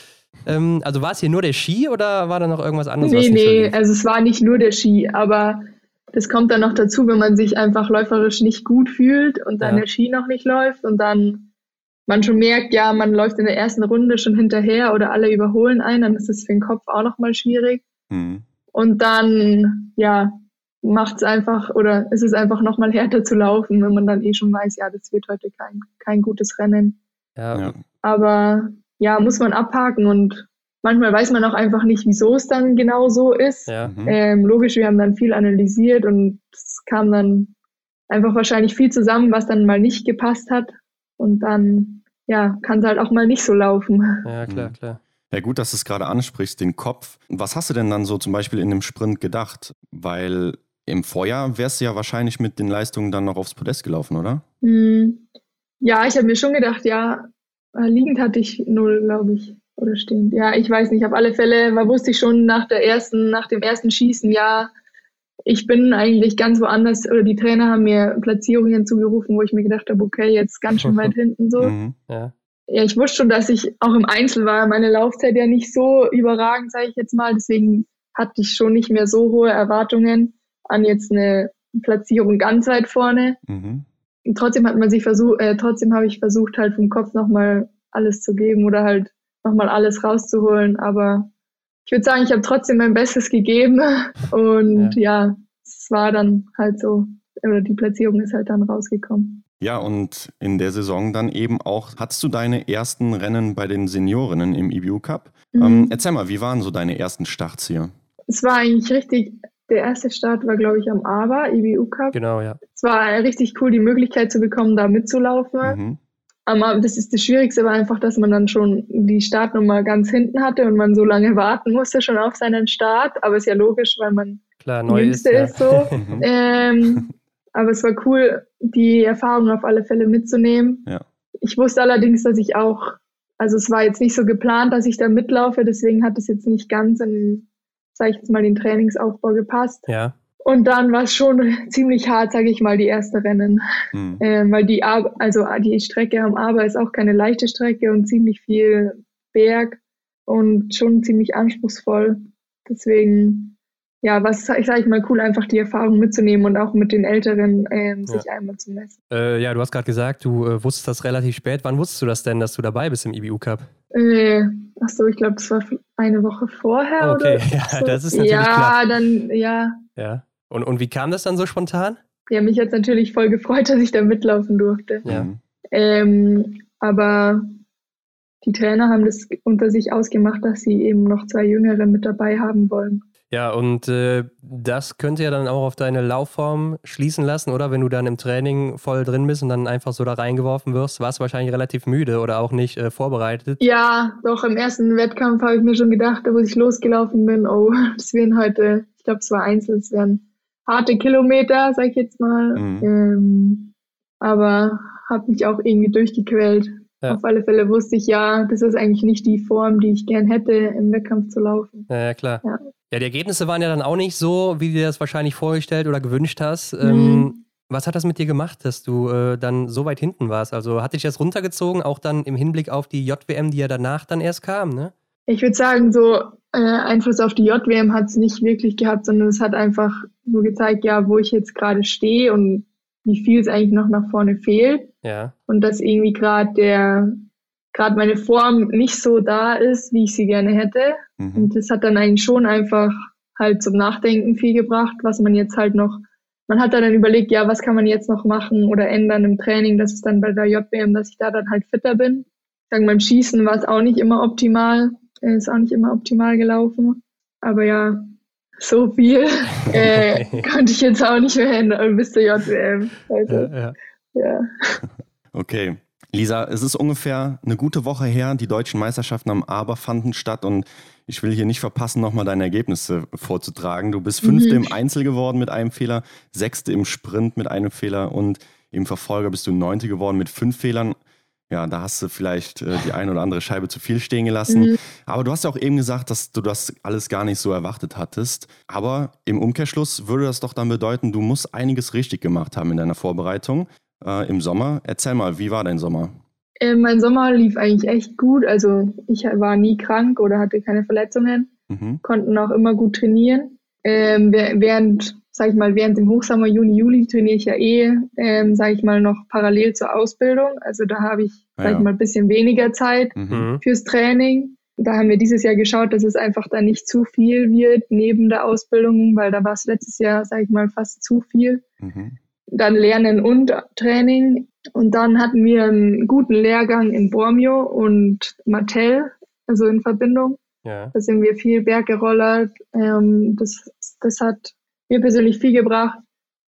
Ähm, also war es hier nur der Ski oder war da noch irgendwas anderes? Nee, nee, also es war nicht nur der Ski, aber das kommt dann noch dazu, wenn man sich einfach läuferisch nicht gut fühlt und dann ja. der Ski noch nicht läuft und dann man schon merkt, ja, man läuft in der ersten Runde schon hinterher oder alle überholen einen, dann ist es für den Kopf auch nochmal schwierig. Mhm. Und dann, ja, macht es einfach oder ist es einfach nochmal härter zu laufen, wenn man dann eh schon weiß, ja, das wird heute kein, kein gutes Rennen. Ja. Aber ja, muss man abhaken und manchmal weiß man auch einfach nicht, wieso es dann genau so ist. Ja. Mhm. Ähm, logisch, wir haben dann viel analysiert und es kam dann einfach wahrscheinlich viel zusammen, was dann mal nicht gepasst hat. Und dann ja, kann es halt auch mal nicht so laufen. Ja, klar, mhm. klar. Ja, gut, dass du es gerade ansprichst, den Kopf. Was hast du denn dann so zum Beispiel in dem Sprint gedacht? Weil im Vorjahr wärst du ja wahrscheinlich mit den Leistungen dann noch aufs Podest gelaufen, oder? Hm. Ja, ich habe mir schon gedacht, ja, liegend hatte ich null, glaube ich, oder stehend. Ja, ich weiß nicht. Auf alle Fälle, man wusste ich schon nach der ersten, nach dem ersten Schießen, ja, ich bin eigentlich ganz woanders, oder die Trainer haben mir Platzierungen zugerufen, wo ich mir gedacht habe, okay, jetzt ganz schön weit (laughs) hinten so. Mhm. Ja. ja, ich wusste schon, dass ich auch im Einzel war. Meine Laufzeit ja nicht so überragend, sage ich jetzt mal. Deswegen hatte ich schon nicht mehr so hohe Erwartungen an jetzt eine Platzierung ganz weit vorne. Mhm. Und trotzdem hat man sich versucht, äh, trotzdem habe ich versucht, halt vom Kopf nochmal alles zu geben oder halt nochmal alles rauszuholen. Aber ich würde sagen, ich habe trotzdem mein Bestes gegeben (laughs) und ja. ja, es war dann halt so, oder die Platzierung ist halt dann rausgekommen. Ja, und in der Saison dann eben auch, hattest du deine ersten Rennen bei den Seniorinnen im EBU Cup? Mhm. Ähm, erzähl mal, wie waren so deine ersten Starts hier? Es war eigentlich richtig, der erste Start war, glaube ich, am ABA, EBU Cup. Genau, ja. Es war richtig cool, die Möglichkeit zu bekommen, da mitzulaufen. Mhm. Aber das ist das Schwierigste, war einfach, dass man dann schon die Startnummer ganz hinten hatte und man so lange warten musste schon auf seinen Start. Aber ist ja logisch, weil man Klar, neu Jüngste ist, ja. ist so. (laughs) Mhm. ähm, aber es war cool, die Erfahrung auf alle Fälle mitzunehmen. Ja. Ich wusste allerdings, dass ich auch, also es war jetzt nicht so geplant, dass ich da mitlaufe, deswegen hat es jetzt nicht ganz in, sag ich jetzt mal, den Trainingsaufbau gepasst. Ja. Und dann war es schon ziemlich hart, sage ich mal, die ersten Rennen. Mhm. Ähm, weil die, Ar also die Strecke am Aber ist auch keine leichte Strecke und ziemlich viel Berg und schon ziemlich anspruchsvoll. Deswegen, ja, was ich sage ich mal cool, einfach die Erfahrung mitzunehmen und auch mit den Älteren ähm, sich ja. einmal zu messen. Äh, ja, du hast gerade gesagt, du äh, wusstest das relativ spät. Wann wusstest du das denn, dass du dabei bist im IBU Cup? Äh, ach so, ich glaube, das war eine Woche vorher. Okay, oder (laughs) ja, so. das ist natürlich Ja, klar. dann, ja. Ja. Und, und wie kam das dann so spontan? Ja, mich hat natürlich voll gefreut, dass ich da mitlaufen durfte. Ja. Ähm, aber die Trainer haben das unter sich ausgemacht, dass sie eben noch zwei Jüngere mit dabei haben wollen. Ja, und äh, das könnte ja dann auch auf deine Laufform schließen lassen, oder? Wenn du dann im Training voll drin bist und dann einfach so da reingeworfen wirst, warst du wahrscheinlich relativ müde oder auch nicht äh, vorbereitet. Ja, doch, im ersten Wettkampf habe ich mir schon gedacht, wo ich losgelaufen bin, oh, (laughs) das wären heute, ich glaube, es war Einzel, es wären harte Kilometer, sag ich jetzt mal. Mhm. Ähm, aber habe mich auch irgendwie durchgequält. Ja. Auf alle Fälle wusste ich ja, das ist eigentlich nicht die Form, die ich gern hätte, im Wettkampf zu laufen. Ja, ja klar. Ja. ja. die Ergebnisse waren ja dann auch nicht so, wie du dir das wahrscheinlich vorgestellt oder gewünscht hast. Mhm. Ähm, was hat das mit dir gemacht, dass du äh, dann so weit hinten warst? Also hat dich das runtergezogen, auch dann im Hinblick auf die JWM, die ja danach dann erst kam, ne? Ich würde sagen, so äh, Einfluss auf die JWM hat es nicht wirklich gehabt, sondern es hat einfach nur gezeigt, ja, wo ich jetzt gerade stehe und wie viel es eigentlich noch nach vorne fehlt. Ja. Und dass irgendwie gerade der, gerade meine Form nicht so da ist, wie ich sie gerne hätte. Mhm. Und das hat dann eigentlich schon einfach halt zum Nachdenken viel gebracht, was man jetzt halt noch, man hat dann überlegt, ja, was kann man jetzt noch machen oder ändern im Training, dass es dann bei der JWM, dass ich da dann halt fitter bin. Sagen, beim Schießen war es auch nicht immer optimal, ist auch nicht immer optimal gelaufen. Aber ja, so viel (laughs) äh, konnte ich jetzt auch nicht mehr ändern bis zur JWM. Also, ja, ja. ja. (laughs) Okay. Lisa, es ist ungefähr eine gute Woche her. Die deutschen Meisterschaften am Aber fanden statt und ich will hier nicht verpassen, nochmal deine Ergebnisse vorzutragen. Du bist Fünfte mhm. im Einzel geworden mit einem Fehler, Sechste im Sprint mit einem Fehler und im Verfolger bist du Neunte geworden mit fünf Fehlern. Ja, da hast du vielleicht äh, die eine oder andere Scheibe zu viel stehen gelassen. Mhm. Aber du hast ja auch eben gesagt, dass du das alles gar nicht so erwartet hattest. Aber im Umkehrschluss würde das doch dann bedeuten, du musst einiges richtig gemacht haben in deiner Vorbereitung äh, im Sommer. Erzähl mal, wie war dein Sommer? Äh, mein Sommer lief eigentlich echt gut. Also ich war nie krank oder hatte keine Verletzungen. Mhm. Konnten auch immer gut trainieren. Ähm, während sage ich mal, während dem Hochsommer, Juni, Juli trainiere ich ja eh, ähm, sage ich mal, noch parallel zur Ausbildung. Also da habe ich, ah, sage ja. ich mal, ein bisschen weniger Zeit mhm. fürs Training. Da haben wir dieses Jahr geschaut, dass es einfach da nicht zu viel wird neben der Ausbildung, weil da war es letztes Jahr, sage ich mal, fast zu viel. Mhm. Dann Lernen und Training. Und dann hatten wir einen guten Lehrgang in Bormio und Mattel, also in Verbindung. Ja. Da sind wir viel Berg gerollert. Ähm, das, das hat mir persönlich viel gebracht.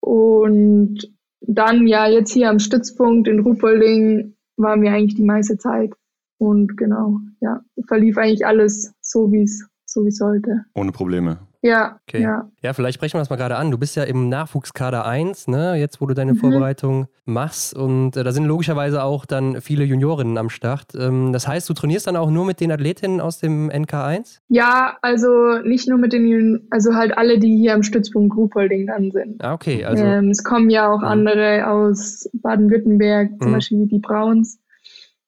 Und dann ja jetzt hier am Stützpunkt in Ruhpolding waren wir eigentlich die meiste Zeit. Und genau, ja, verlief eigentlich alles so, wie es so wie sollte. Ohne Probleme. Ja, okay. ja. Ja, vielleicht sprechen wir das mal gerade an. Du bist ja im Nachwuchskader 1, ne? jetzt wo du deine mhm. Vorbereitung machst. Und äh, da sind logischerweise auch dann viele Juniorinnen am Start. Ähm, das heißt, du trainierst dann auch nur mit den Athletinnen aus dem NK1? Ja, also nicht nur mit den, also halt alle, die hier am Stützpunkt Grupolding dann sind. Ah, okay. Also, ähm, es kommen ja auch mhm. andere aus Baden-Württemberg, zum mhm. Beispiel die Brauns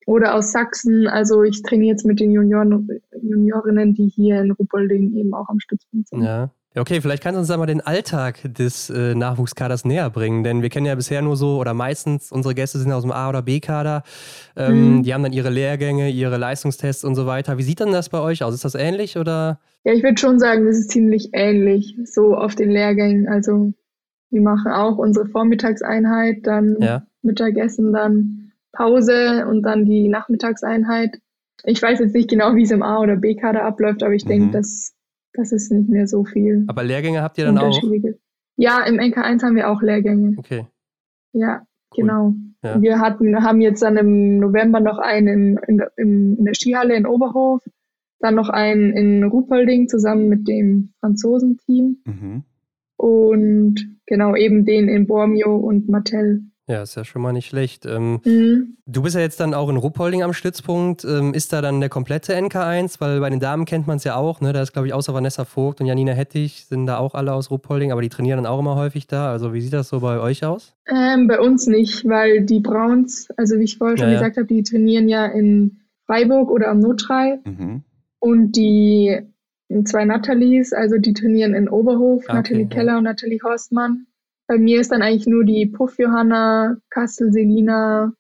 oder aus Sachsen. Also ich trainiere jetzt mit den Junioren, Juniorinnen, die hier in Ruppolding eben auch am Stützpunkt sind. Ja. Okay, vielleicht kannst du uns da mal den Alltag des äh, Nachwuchskaders näher bringen, denn wir kennen ja bisher nur so, oder meistens unsere Gäste sind aus dem A- oder B-Kader. Ähm, mhm. Die haben dann ihre Lehrgänge, ihre Leistungstests und so weiter. Wie sieht dann das bei euch aus? Ist das ähnlich oder? Ja, ich würde schon sagen, das ist ziemlich ähnlich, so auf den Lehrgängen. Also wir machen auch unsere Vormittagseinheit, dann ja. Mittagessen, dann Pause und dann die Nachmittagseinheit. Ich weiß jetzt nicht genau, wie es im A- oder B-Kader abläuft, aber ich mhm. denke, das, das ist nicht mehr so viel. Aber Lehrgänge habt ihr dann auch? Ja, im NK1 haben wir auch Lehrgänge. Okay. Ja, cool. genau. Ja. Wir hatten, haben jetzt dann im November noch einen in, in, in der Skihalle in Oberhof, dann noch einen in Ruhpolding zusammen mit dem Franzosenteam. Mhm. Und genau eben den in Bormio und Mattel. Ja, ist ja schon mal nicht schlecht. Ähm, mhm. Du bist ja jetzt dann auch in Ruppolding am Stützpunkt. Ähm, ist da dann der komplette NK1? Weil bei den Damen kennt man es ja auch. Ne? Da ist, glaube ich, außer Vanessa Vogt und Janina Hettich sind da auch alle aus Ruppolding, aber die trainieren dann auch immer häufig da. Also wie sieht das so bei euch aus? Ähm, bei uns nicht, weil die Browns, also wie ich vorher schon ja, gesagt habe, die trainieren ja in Freiburg oder am Notschrei. Mhm. Und die zwei Nathalies, also die trainieren in Oberhof, okay, Nathalie Keller und Nathalie Horstmann. Bei mir ist dann eigentlich nur die Puff Johanna, Kastel Selina,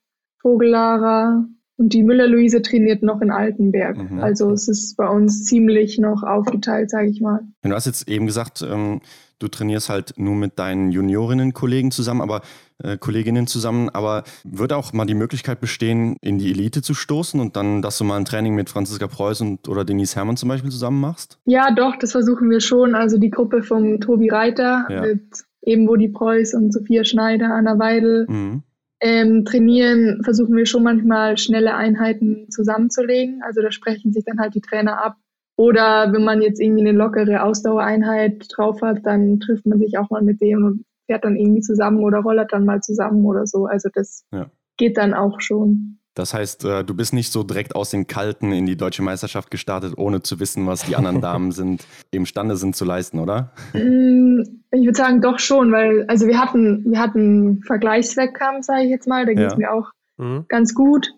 Vogelara und die Müller-Luise trainiert noch in Altenberg. Mhm. Also es ist bei uns ziemlich noch aufgeteilt, sage ich mal. Du hast jetzt eben gesagt, ähm, du trainierst halt nur mit deinen Juniorinnen-Kollegen zusammen, aber äh, Kolleginnen zusammen, aber wird auch mal die Möglichkeit bestehen, in die Elite zu stoßen und dann, dass du mal ein Training mit Franziska Preuß und oder Denise Herrmann zum Beispiel zusammen machst? Ja, doch, das versuchen wir schon. Also die Gruppe vom Tobi Reiter ja. mit eben wo die Preuß und Sophia Schneider, Anna Weidel mhm. ähm, trainieren, versuchen wir schon manchmal schnelle Einheiten zusammenzulegen. Also da sprechen sich dann halt die Trainer ab. Oder wenn man jetzt irgendwie eine lockere Ausdauereinheit drauf hat, dann trifft man sich auch mal mit denen und fährt dann irgendwie zusammen oder rollert dann mal zusammen oder so. Also das ja. geht dann auch schon. Das heißt, äh, du bist nicht so direkt aus den Kalten in die deutsche Meisterschaft gestartet, ohne zu wissen, was die anderen (laughs) Damen sind, imstande sind zu leisten, oder? Mm, ich würde sagen, doch schon, weil, also wir hatten, wir hatten Vergleichswettkampf, sage ich jetzt mal, da ging es ja. mir auch mhm. ganz gut.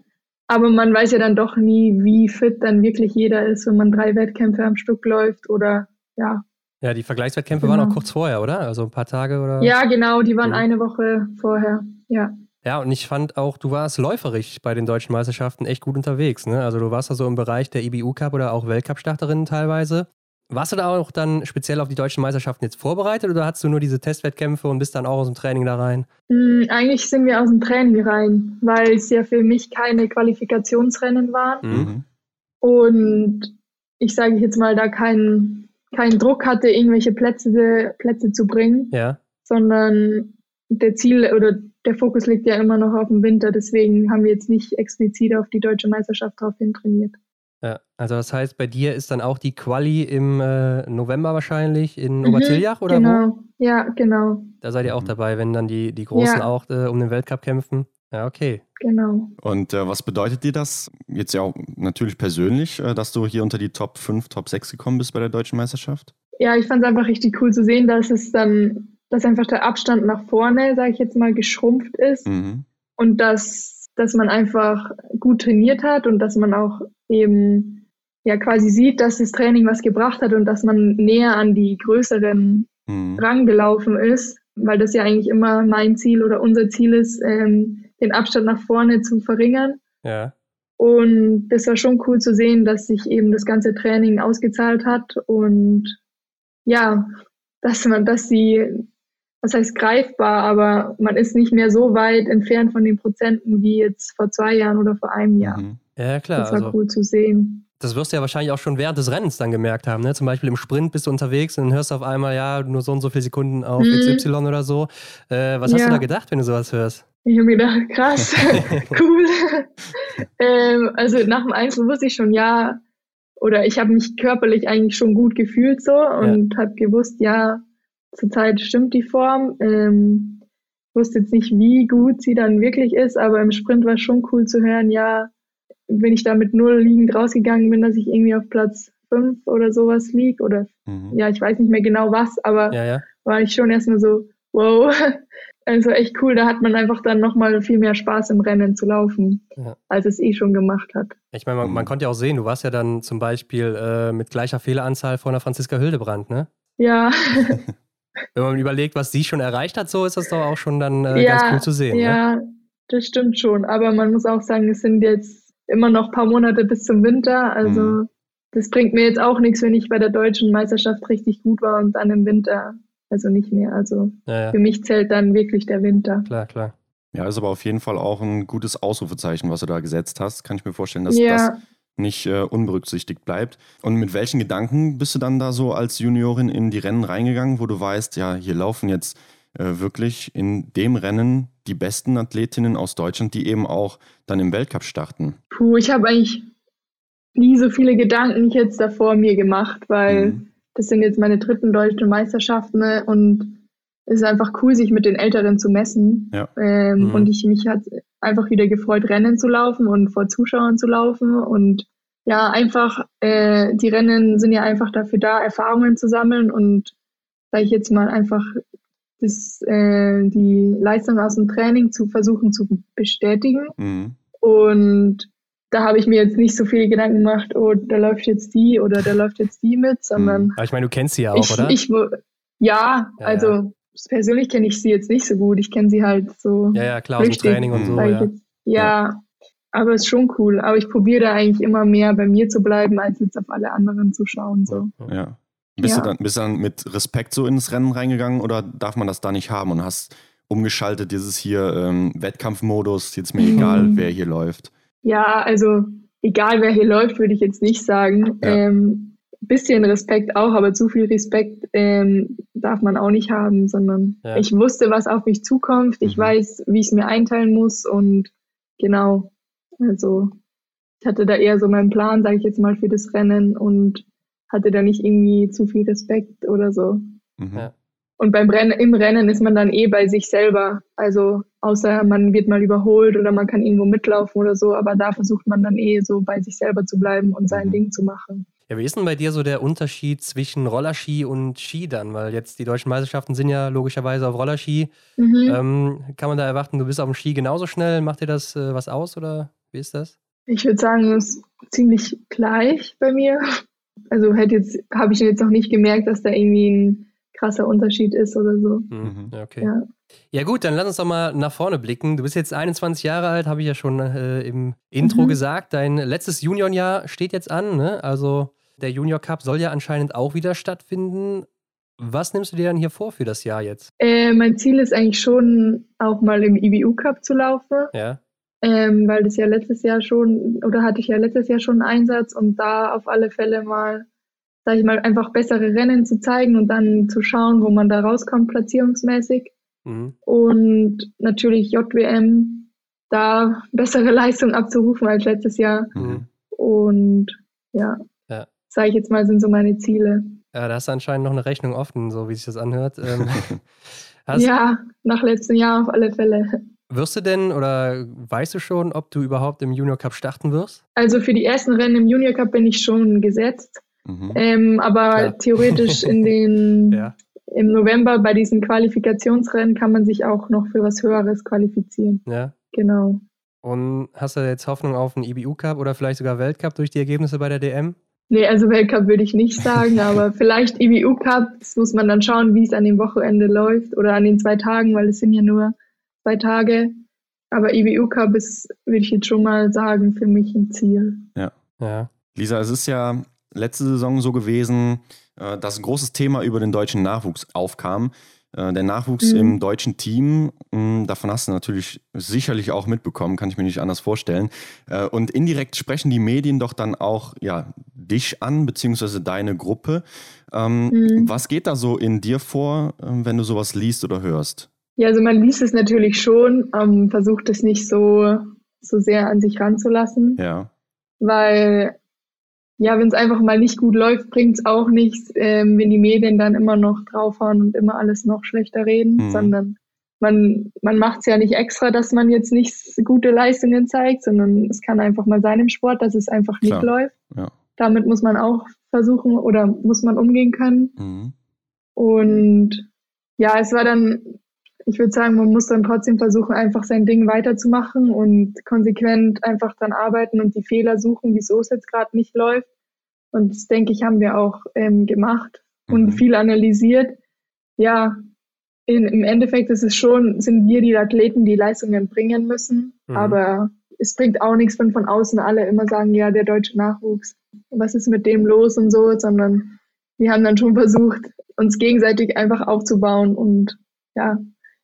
Aber man weiß ja dann doch nie, wie fit dann wirklich jeder ist, wenn man drei Wettkämpfe am Stück läuft oder ja. Ja, die Vergleichswettkämpfe genau. waren auch kurz vorher, oder? Also ein paar Tage oder? Ja, genau, die waren mhm. eine Woche vorher, ja. Ja, und ich fand auch, du warst läuferig bei den deutschen Meisterschaften echt gut unterwegs. Ne? Also du warst da so im Bereich der IBU Cup oder auch Weltcup-Starterinnen teilweise. Warst du da auch dann speziell auf die deutschen Meisterschaften jetzt vorbereitet oder hattest du nur diese Testwettkämpfe und bist dann auch aus dem Training da rein? Mhm, eigentlich sind wir aus dem Training rein, weil es ja für mich keine Qualifikationsrennen waren. Mhm. Und ich sage jetzt mal, da keinen keinen Druck hatte, irgendwelche Plätze, Plätze zu bringen, ja. sondern der Ziel oder der Fokus liegt ja immer noch auf dem Winter, deswegen haben wir jetzt nicht explizit auf die deutsche Meisterschaft drauf hin trainiert. Ja, also das heißt, bei dir ist dann auch die Quali im äh, November wahrscheinlich in mhm, Obertiljach oder genau. wo? Ja, genau. Da seid ihr auch dabei, wenn dann die, die Großen ja. auch äh, um den Weltcup kämpfen. Ja, okay. Genau. Und äh, was bedeutet dir das jetzt ja auch natürlich persönlich, äh, dass du hier unter die Top 5, Top 6 gekommen bist bei der deutschen Meisterschaft? Ja, ich fand es einfach richtig cool zu sehen, dass es dann dass einfach der Abstand nach vorne, sage ich jetzt mal, geschrumpft ist mhm. und dass, dass man einfach gut trainiert hat und dass man auch eben ja quasi sieht, dass das Training was gebracht hat und dass man näher an die größeren mhm. rangelaufen ist, weil das ja eigentlich immer mein Ziel oder unser Ziel ist, ähm, den Abstand nach vorne zu verringern. Ja. Und das war schon cool zu sehen, dass sich eben das ganze Training ausgezahlt hat und ja, dass man, dass sie was heißt greifbar, aber man ist nicht mehr so weit entfernt von den Prozenten wie jetzt vor zwei Jahren oder vor einem Jahr. Mhm. Ja, klar. Das war also, cool zu sehen. Das wirst du ja wahrscheinlich auch schon während des Rennens dann gemerkt haben. Ne? Zum Beispiel im Sprint bist du unterwegs und dann hörst du auf einmal, ja, nur so und so viele Sekunden auf mhm. XY oder so. Äh, was hast ja. du da gedacht, wenn du sowas hörst? Ich habe mir gedacht, krass, (laughs) cool. ähm, also nach dem Einzel wusste ich schon, ja, oder ich habe mich körperlich eigentlich schon gut gefühlt so und ja. habe gewusst, ja, zurzeit stimmt die Form. Ähm, wusste jetzt nicht, wie gut sie dann wirklich ist, aber im Sprint war es schon cool zu hören, ja, wenn ich da mit null liegend rausgegangen bin, dass ich irgendwie auf Platz fünf oder sowas lieg oder mhm. ja, ich weiß nicht mehr genau was, aber ja, ja. war ich schon erstmal so, wow, (laughs) also echt cool, da hat man einfach dann nochmal viel mehr Spaß im Rennen zu laufen, ja. als es eh schon gemacht hat. Ich meine, man, man, konnte ja auch sehen, du warst ja dann zum Beispiel äh, mit gleicher Fehleranzahl vor einer Franziska Hildebrand, ne? Ja. (laughs) Wenn man überlegt, was sie schon erreicht hat, so ist das doch auch schon dann äh, ja, ganz cool zu sehen. Ne? Ja, ne? das stimmt schon. Aber man muss auch sagen, es sind jetzt immer noch ein paar Monate bis zum Winter. Also mhm. das bringt mir jetzt auch nichts, wenn ich bei der deutschen Meisterschaft richtig gut war und dann im Winter also nicht mehr. Also ja, ja. für mich zählt dann wirklich der Winter. Klar, klar. Ja, ist aber auf jeden Fall auch ein gutes Ausrufezeichen, was du da gesetzt hast. Kann ich mir vorstellen, dass ja. das nicht äh, unberücksichtigt bleibt. Und mit welchen Gedanken bist du dann da so als Juniorin in die Rennen reingegangen, wo du weißt, ja, hier laufen jetzt äh, wirklich in dem Rennen die besten Athletinnen aus Deutschland, die eben auch dann im Weltcup starten? Puh, ich habe eigentlich nie so viele Gedanken jetzt davor mir gemacht, weil mhm. das sind jetzt meine dritten deutschen Meisterschaften ne? und es ist einfach cool, sich mit den Älteren zu messen. Ja. Ähm, mhm. Und ich mich hat einfach wieder gefreut, Rennen zu laufen und vor Zuschauern zu laufen. Und ja, einfach, äh, die Rennen sind ja einfach dafür da, Erfahrungen zu sammeln und sage ich jetzt mal einfach das, äh, die Leistung aus dem Training zu versuchen zu bestätigen. Mhm. Und da habe ich mir jetzt nicht so viele Gedanken gemacht, oh, da läuft jetzt die oder da läuft jetzt die mit, sondern. Mhm. Aber ich meine, du kennst sie ja auch, ich, oder? Ich, ja, ja, also persönlich kenne ich sie jetzt nicht so gut. Ich kenne sie halt so. Ja, ja, klar, aus dem Training und so. Ja. Jetzt, ja. ja, aber ist schon cool. Aber ich probiere da eigentlich immer mehr bei mir zu bleiben, als jetzt auf alle anderen zu schauen. So. Ja. Bist, ja. Du dann, bist du dann mit Respekt so ins Rennen reingegangen oder darf man das da nicht haben und hast umgeschaltet, dieses hier ähm, Wettkampfmodus, jetzt mir egal, wer hier läuft? Ja, also egal, wer hier läuft, würde ich jetzt nicht sagen. Ja. Ähm, bisschen Respekt auch, aber zu viel Respekt ähm, darf man auch nicht haben, sondern ja. ich wusste, was auf mich zukommt. Ich mhm. weiß, wie ich es mir einteilen muss und genau. Also ich hatte da eher so meinen Plan, sage ich jetzt mal, für das Rennen und hatte da nicht irgendwie zu viel Respekt oder so. Mhm. Ja. Und beim Rennen, im Rennen ist man dann eh bei sich selber. Also außer man wird mal überholt oder man kann irgendwo mitlaufen oder so, aber da versucht man dann eh so bei sich selber zu bleiben und sein mhm. Ding zu machen. Ja, wie ist denn bei dir so der Unterschied zwischen Rollerski und Ski dann? Weil jetzt die deutschen Meisterschaften sind ja logischerweise auf Rollerski. Mhm. Ähm, kann man da erwarten, du bist auf dem Ski genauso schnell? Macht dir das äh, was aus oder wie ist das? Ich würde sagen, es ist ziemlich gleich bei mir. Also hätte jetzt, habe ich jetzt noch nicht gemerkt, dass da irgendwie ein krasser Unterschied ist oder so. Mhm, okay. Ja. ja. gut, dann lass uns doch mal nach vorne blicken. Du bist jetzt 21 Jahre alt, habe ich ja schon äh, im Intro mhm. gesagt. Dein letztes Juniorenjahr steht jetzt an. Ne? Also der Junior Cup soll ja anscheinend auch wieder stattfinden. Was nimmst du dir dann hier vor für das Jahr jetzt? Äh, mein Ziel ist eigentlich schon, auch mal im IBU Cup zu laufen. Ja. Ähm, weil das ja letztes Jahr schon, oder hatte ich ja letztes Jahr schon einen Einsatz und da auf alle Fälle mal sage ich mal, einfach bessere Rennen zu zeigen und dann zu schauen, wo man da rauskommt, platzierungsmäßig. Mhm. Und natürlich JWM, da bessere (laughs) Leistung abzurufen als letztes Jahr. Mhm. Und ja. Sage ich jetzt mal, sind so meine Ziele. Ja, da hast du anscheinend noch eine Rechnung offen, so wie sich das anhört. Ähm, (laughs) ja, nach letztem Jahr auf alle Fälle. Wirst du denn oder weißt du schon, ob du überhaupt im Junior Cup starten wirst? Also für die ersten Rennen im Junior Cup bin ich schon gesetzt. Mhm. Ähm, aber ja. (laughs) theoretisch in den (laughs) ja. im November bei diesen Qualifikationsrennen kann man sich auch noch für was Höheres qualifizieren. Ja. Genau. Und hast du jetzt Hoffnung auf einen IBU Cup oder vielleicht sogar Weltcup durch die Ergebnisse bei der DM? Nee, also Weltcup würde ich nicht sagen, (laughs) aber vielleicht IBU Cup, das muss man dann schauen, wie es an dem Wochenende läuft oder an den zwei Tagen, weil es sind ja nur zwei Tage. Aber IBU Cup ist, würde ich jetzt schon mal sagen, für mich ein Ziel. Ja. ja. Lisa, es ist ja letzte Saison so gewesen, äh, dass ein großes Thema über den deutschen Nachwuchs aufkam. Äh, der Nachwuchs mhm. im deutschen Team, hm, davon hast du natürlich sicherlich auch mitbekommen, kann ich mir nicht anders vorstellen. Äh, und indirekt sprechen die Medien doch dann auch ja, dich an, beziehungsweise deine Gruppe. Ähm, mhm. Was geht da so in dir vor, wenn du sowas liest oder hörst? Ja, also man liest es natürlich schon, ähm, versucht es nicht so, so sehr an sich ranzulassen. Ja. Weil ja, wenn es einfach mal nicht gut läuft, bringt es auch nichts, ähm, wenn die Medien dann immer noch draufhauen und immer alles noch schlechter reden, mhm. sondern man, man macht es ja nicht extra, dass man jetzt nicht gute Leistungen zeigt, sondern es kann einfach mal sein im Sport, dass es einfach nicht Klar. läuft. Ja. Damit muss man auch versuchen oder muss man umgehen können. Mhm. Und ja, es war dann ich würde sagen, man muss dann trotzdem versuchen, einfach sein Ding weiterzumachen und konsequent einfach dann arbeiten und die Fehler suchen, wieso es jetzt gerade nicht läuft. Und das denke ich, haben wir auch ähm, gemacht und mhm. viel analysiert. Ja, in, im Endeffekt ist es schon, sind wir die Athleten, die Leistungen bringen müssen. Mhm. Aber es bringt auch nichts, wenn von außen alle immer sagen, ja, der deutsche Nachwuchs, was ist mit dem los und so, sondern wir haben dann schon versucht, uns gegenseitig einfach aufzubauen und ja,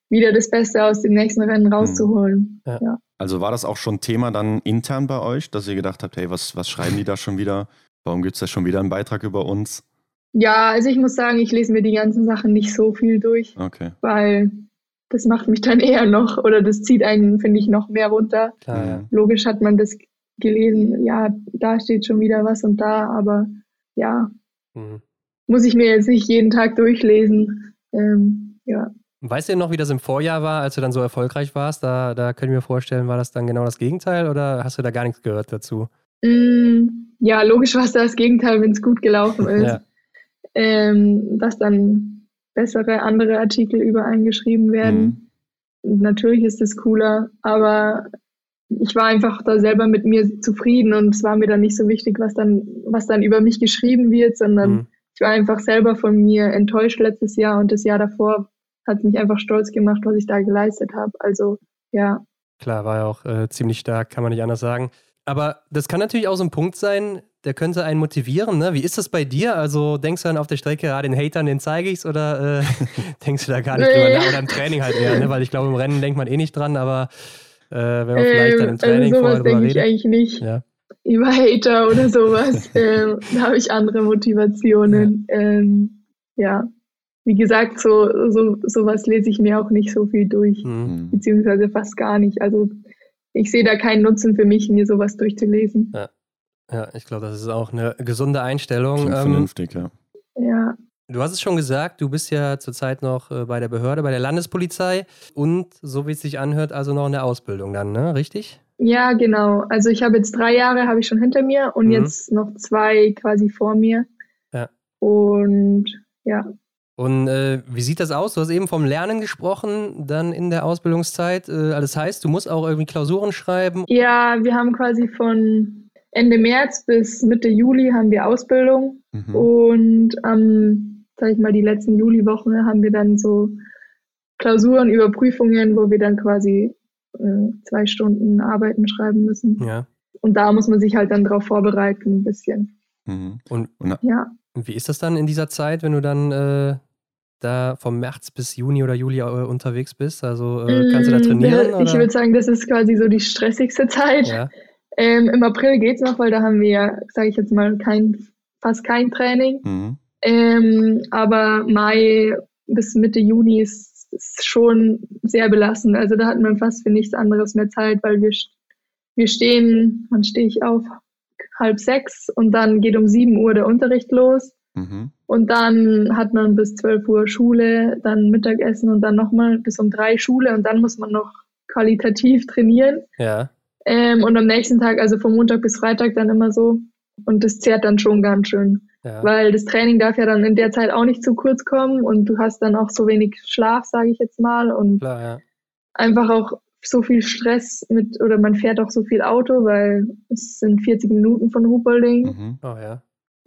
wieder das Beste aus dem nächsten Rennen hm. rauszuholen. Ja. Ja. Also war das auch schon Thema dann intern bei euch, dass ihr gedacht habt, hey, was, was schreiben die da schon wieder? Warum gibt es da schon wieder einen Beitrag über uns? Ja, also ich muss sagen, ich lese mir die ganzen Sachen nicht so viel durch. Okay. Weil das macht mich dann (laughs) eher noch, oder das zieht einen, finde ich, noch mehr runter. Klar, ja. Logisch hat man das gelesen, ja, da steht schon wieder was und da, aber ja, mhm. muss ich mir jetzt nicht jeden Tag durchlesen. Ähm, ja. Weißt du noch, wie das im Vorjahr war, als du dann so erfolgreich warst? Da, da können wir vorstellen, war das dann genau das Gegenteil oder hast du da gar nichts gehört dazu? Mm, ja, logisch war es das Gegenteil, wenn es gut gelaufen (laughs) ist. ja. ähm, dass dann bessere andere Artikel übereingeschrieben werden. Mhm. Natürlich ist es cooler, aber ich war einfach da selber mit mir zufrieden und es war mir dann nicht so wichtig, was dann, was dann über mich geschrieben wird, sondern mhm. ich war einfach selber von mir enttäuscht letztes Jahr und das Jahr davor hat mich einfach stolz gemacht, was ich da geleistet habe. Also ja. Klar, war ja auch äh, ziemlich stark, kann man nicht anders sagen. Aber das kann natürlich auch so ein Punkt sein, der könnte einen motivieren. Ne? Wie ist das bei dir? Also denkst du dann auf der Strecke, ah, den Hatern, den zeige ich's oder äh, (laughs) denkst du da gar nicht nee. drüber? Oder im Training halt eher, ne? weil ich glaube, im Rennen denkt man eh nicht dran, aber äh, wenn man vielleicht dann im ähm, also Training also sowas denke ich eigentlich nicht. Ja. Über Hater oder sowas. (laughs) ähm, da habe ich andere Motivationen. Ja. Ähm, ja wie gesagt, so, so sowas lese ich mir auch nicht so viel durch, mhm. beziehungsweise fast gar nicht. Also ich sehe da keinen Nutzen für mich, mir sowas durchzulesen. Ja, ja ich glaube, das ist auch eine gesunde Einstellung. Ähm, vernünftig, ja. Ja. Du hast es schon gesagt, du bist ja zurzeit noch äh, bei der Behörde, bei der Landespolizei und so wie es sich anhört, also noch in der Ausbildung dann, ne? Richtig? Ja, genau. Also ich habe jetzt drei Jahre habe ich schon hinter mir und mhm. jetzt noch zwei quasi vor mir. Ja. Und ja. Und äh, wie sieht das aus? Du hast eben vom Lernen gesprochen, dann in der Ausbildungszeit. Äh, das heißt, du musst auch irgendwie Klausuren schreiben? Ja, wir haben quasi von Ende März bis Mitte Juli haben wir Ausbildung mhm. und am sag ich mal, die letzten Juliwochen haben wir dann so Klausuren, Überprüfungen, wo wir dann quasi äh, zwei Stunden arbeiten, schreiben müssen. Ja. Und da muss man sich halt dann drauf vorbereiten, ein bisschen. Mhm. Und, und, ja. und wie ist das dann in dieser Zeit, wenn du dann äh, da vom März bis Juni oder Juli äh, unterwegs bist? Also äh, kannst du da mm, trainieren? Ich würde sagen, das ist quasi so die stressigste Zeit. Ja. Ähm, Im April geht es noch, weil da haben wir ja, sage ich jetzt mal, kein, fast kein Training. Mhm. Ähm, aber Mai bis Mitte Juni ist, ist, schon sehr belastend. Also da hat man fast für nichts anderes mehr Zeit, weil wir, wir stehen, wann stehe ich auf? Halb sechs und dann geht um sieben Uhr der Unterricht los. Mhm. Und dann hat man bis zwölf Uhr Schule, dann Mittagessen und dann nochmal bis um drei Schule und dann muss man noch qualitativ trainieren. Ja. Ähm, und am nächsten Tag, also vom Montag bis Freitag dann immer so. Und das zehrt dann schon ganz schön. Ja. Weil das Training darf ja dann in der Zeit auch nicht zu kurz kommen und du hast dann auch so wenig Schlaf, sage ich jetzt mal. Und Klar, ja. einfach auch so viel Stress mit, oder man fährt auch so viel Auto, weil es sind 40 Minuten von Hupolding. Mhm. Oh, ja.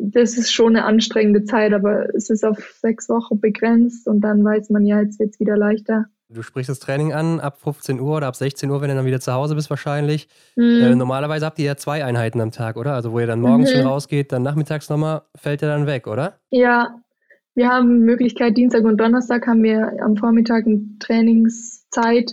Das ist schon eine anstrengende Zeit, aber es ist auf sechs Wochen begrenzt und dann weiß man ja, jetzt wird es wieder leichter. Du sprichst das Training an ab 15 Uhr oder ab 16 Uhr, wenn du dann wieder zu Hause bist wahrscheinlich. Mhm. Äh, normalerweise habt ihr ja zwei Einheiten am Tag, oder? Also wo ihr dann morgens mhm. schon rausgeht, dann nachmittags nochmal, fällt ihr dann weg, oder? Ja, wir haben Möglichkeit, Dienstag und Donnerstag haben wir am Vormittag eine Trainingszeit,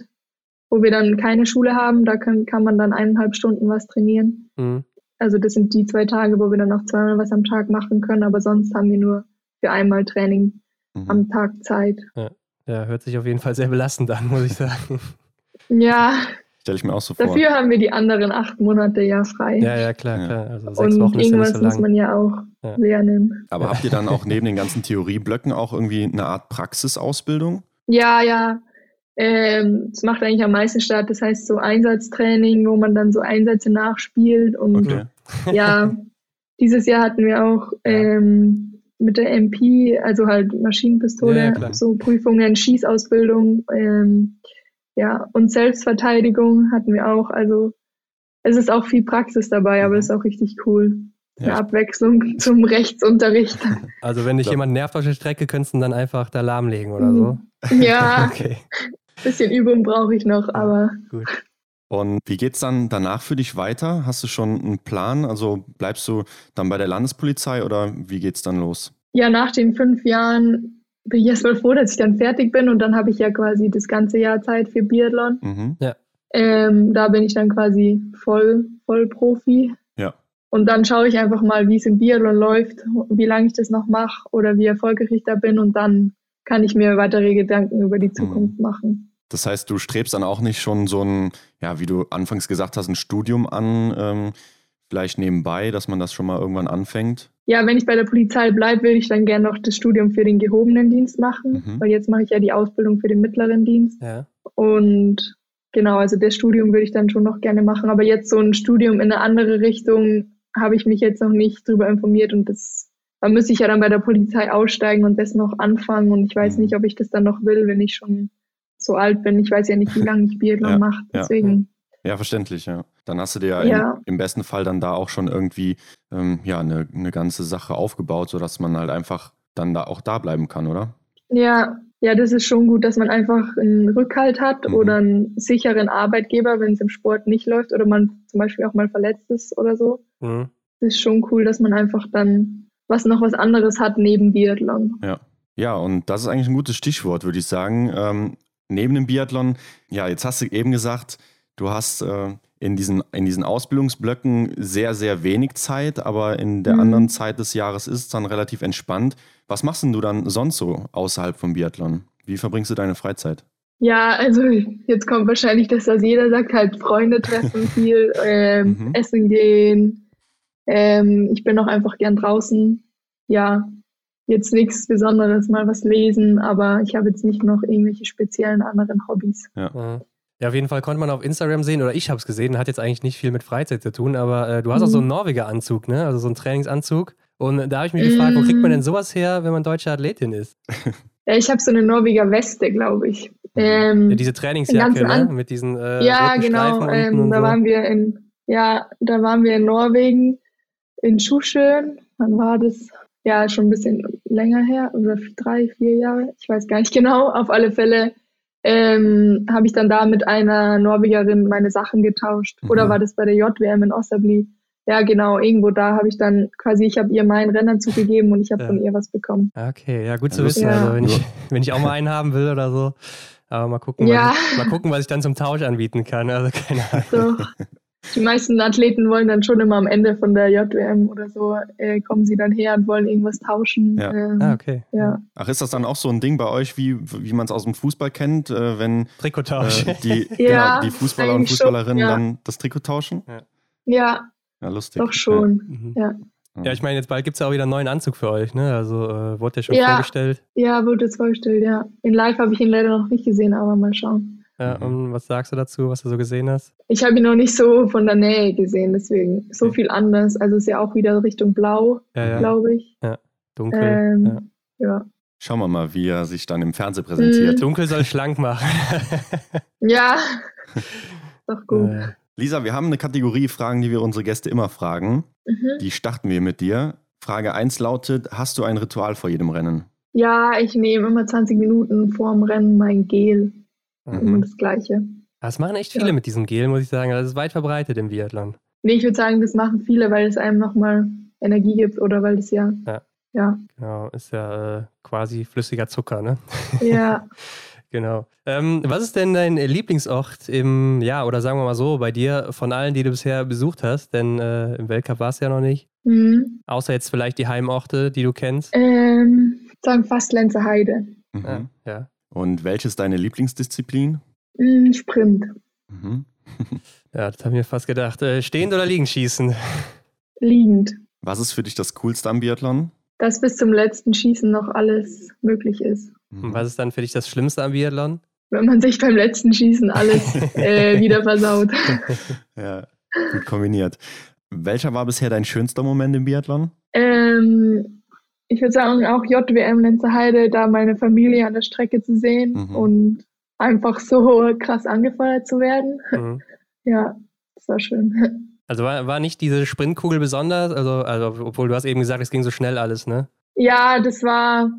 wo wir dann keine Schule haben. Da kann, kann man dann eineinhalb Stunden was trainieren. Mhm. Also das sind die zwei Tage, wo wir dann noch zweimal was am Tag machen können, aber sonst haben wir nur für einmal Training mhm. am Tag Zeit. Ja. Ja, hört sich auf jeden Fall sehr belastend an, muss ich sagen. Ja. Stelle ich mir auch so vor. Dafür haben wir die anderen acht Monate ja frei. Ja, ja, klar, klar. Also sechs Und Wochen irgendwas ja so muss man ja auch ja. lernen. Aber habt ihr dann auch (laughs) neben den ganzen Theorieblöcken auch irgendwie eine Art Praxisausbildung? Ja, ja. Ähm, das macht eigentlich am meisten statt. Das heißt so Einsatztraining, wo man dann so Einsätze nachspielt. Und okay. (laughs) ja, dieses Jahr hatten wir auch ähm, mit der MP, also halt Maschinenpistole, ja, so Prüfungen, Schießausbildung, ähm, ja, und Selbstverteidigung hatten wir auch. Also es ist auch viel Praxis dabei, aber mhm. es ist auch richtig cool. Eine ja. Abwechslung (laughs) zum Rechtsunterricht. (laughs) Also wenn dich so. jemand nervt auf der Strecke, könntest du dann einfach da lahmlegen oder so? Ja. okay. Bisschen Übung brauche ich noch, aber. Gut. Und wie geht es dann danach für dich weiter? Hast du schon einen Plan? Also bleibst du dann bei der Landespolizei oder wie geht es dann los? Ja, nach den fünf Jahren bin ich erstmal froh, dass ich dann fertig bin und dann habe ich ja quasi das ganze Jahr Zeit für Biathlon. Mhm. Ja. Ähm, da bin ich dann quasi voll, voll Profi. Ja. Und dann schaue ich einfach mal, wie es im Biathlon läuft, wie lange ich das noch mache oder wie erfolgreich ich da bin und dann kann ich mir weitere Gedanken über die Zukunft mhm. machen. Das heißt, du strebst dann auch nicht schon so ein, ja, wie du anfangs gesagt hast, ein Studium an, ähm, vielleicht nebenbei, dass man das schon mal irgendwann anfängt? Ja, wenn ich bei der Polizei bleibe, will ich dann gerne noch das Studium für den gehobenen Dienst machen, mhm. weil jetzt mache ich ja die Ausbildung für den mittleren Dienst. Ja. Und genau, also das Studium würde ich dann schon noch gerne machen. Aber jetzt so ein Studium in eine andere Richtung habe ich mich jetzt noch nicht drüber informiert und das, da müsste ich ja dann bei der Polizei aussteigen und das noch anfangen. Und ich weiß mhm. nicht, ob ich das dann noch will, wenn ich schon so alt bin. Ich weiß ja nicht, wie (laughs) lange ich Biathlon ja, mache. Deswegen. Ja. ja. verständlich, ja. Dann hast du dir ja, Im, im, besten Fall dann da auch schon irgendwie ähm, ja, eine, eine ganze Sache aufgebaut, sodass man halt einfach dann da auch da bleiben kann, oder? Ja, ja, das ist schon gut, dass man einfach einen Rückhalt hat mhm. oder einen sicheren Arbeitgeber, wenn es im Sport nicht läuft oder man zum Beispiel auch mal verletzt ist oder so. Mhm. Das ist schon cool, dass man einfach dann was noch was anderes hat neben Biathlon. Ja. Ja, und das ist eigentlich ein gutes Stichwort, würde ich sagen. Ähm, neben dem Biathlon, ja, jetzt hast du eben gesagt, du hast äh, in, diesen, in diesen Ausbildungsblöcken sehr, sehr wenig Zeit, aber in der mhm. anderen Zeit des Jahres ist es dann relativ entspannt. Was machst denn du dann sonst so außerhalb vom Biathlon? Wie verbringst du deine Freizeit? Ja, also jetzt kommt wahrscheinlich das, was jeder sagt, halt Freunde treffen viel, (laughs) ähm, mhm. essen gehen. Ähm, ich bin auch einfach gern draußen. Ja, jetzt nichts Besonderes, mal was lesen, aber ich habe jetzt nicht noch irgendwelche speziellen anderen Hobbys. Ja. Ja, auf jeden Fall konnte man auf Instagram sehen, oder ich habe es gesehen, hat jetzt eigentlich nicht viel mit Freizeit zu tun, aber äh, du hast mhm. auch so einen mhm. Norweger-Anzug, ne? Also so einen Trainingsanzug. Und da habe ich mich gefragt, wo kriegt man denn mhm. sowas her, wenn man deutsche Athletin ist? (laughs) Ja, ich habe so eine Norweger Weste, glaube ich. Mhm. Ähm, ja, diese Trainingsjacke, ne? Mit diesen äh, Ja, genau. Ähm, da so. waren wir in, ja, da waren wir in Norwegen, in Schuschön. Wann war das? Ja, schon ein bisschen länger her, oder drei, vier Jahre. Ich weiß gar nicht (laughs) genau. Auf alle Fälle ähm, habe ich dann da mit einer Norwegerin meine Sachen getauscht. Mhm. Oder war das bei der JWM in Ostabli? Ja, genau, irgendwo da habe ich dann quasi, ich habe ihr meinen Rennanzug gegeben und ich habe ja. von ihr was bekommen. Okay, ja, gut zu wissen. Ja. Also, wenn, ich, (laughs) wenn ich auch mal einen haben will oder so. Aber mal gucken, ja. was ich, mal gucken, was ich dann zum Tausch anbieten kann. Also keine Ahnung. Doch. Die meisten Athleten wollen dann schon immer am Ende von der JWM oder so, äh, kommen sie dann her und wollen irgendwas tauschen. Ja. Ähm, ah, okay. Ja. Ach, ist das dann auch so ein Ding bei euch, wie, wie man es aus dem Fußball kennt, äh, wenn Trikottausch. Äh, die, (laughs) ja, genau, die Fußballer und Fußballerinnen schon, ja. dann das Trikot tauschen? Ja. ja. Ja, lustig. Doch schon, mhm. ja. Ja, ich meine, jetzt bald gibt es ja auch wieder einen neuen Anzug für euch, ne? Also äh, wurde der schon vorgestellt? Ja, wurde jetzt vorgestellt, ja. In live habe ich ihn leider noch nicht gesehen, aber mal schauen. Ja, mhm. und was sagst du dazu, was du so gesehen hast? Ich habe ihn noch nicht so von der Nähe gesehen, deswegen so okay. viel anders. Also ist ja auch wieder Richtung Blau, ja, ja. glaube ich. Ja, dunkel. Ähm, ja. Schauen wir mal, wie er sich dann im Fernsehen präsentiert. Mhm. Dunkel soll schlank machen. (laughs) ja, (laughs) doch gut. Lisa, wir haben eine Kategorie Fragen, die wir unsere Gäste immer fragen. Mhm. Die starten wir mit dir. Frage 1 lautet: Hast du ein Ritual vor jedem Rennen? Ja, ich nehme immer 20 Minuten vor dem Rennen mein Gel. Mhm. Immer das Gleiche. Das machen echt viele ja. mit diesem Gel, muss ich sagen. Das ist weit verbreitet im Biathlon. Nee, ich würde sagen, das machen viele, weil es einem nochmal Energie gibt oder weil es ja. Ja. ja. Genau, ist ja äh, quasi flüssiger Zucker, ne? (laughs) Ja. genau. Ähm, was ist denn dein Lieblingsort im, ja, oder sagen wir mal so, bei dir von allen, die du bisher besucht hast? Denn äh, im Weltcup war es ja noch nicht. Mhm. Außer jetzt vielleicht die Heimorte, die du kennst. Ähm, sagen fast Lenze Heide. Mhm. Ja, ja. Und welche ist deine Lieblingsdisziplin? Mm, Sprint. Mhm. (laughs) ja, das habe ich mir fast gedacht. Äh, stehend oder liegend schießen? Liegend. Was ist für dich das Coolste am Biathlon? Dass bis zum letzten Schießen noch alles möglich ist. Mhm. Und was ist dann für dich das Schlimmste am Biathlon? Wenn man sich beim letzten Schießen alles (laughs) äh, wieder versaut. (laughs) ja, gut kombiniert. Welcher war bisher dein schönster Moment im Biathlon? Ähm, ich würde sagen, auch JWM Lenzerheide, da meine Familie an der Strecke zu sehen mhm. und einfach so krass angefeuert zu werden. (laughs) Mhm. Ja, das war schön. (laughs) Also war, war nicht diese Sprintkugel besonders? Also, also, obwohl du hast eben gesagt, es ging so schnell alles, ne? Ja, das war,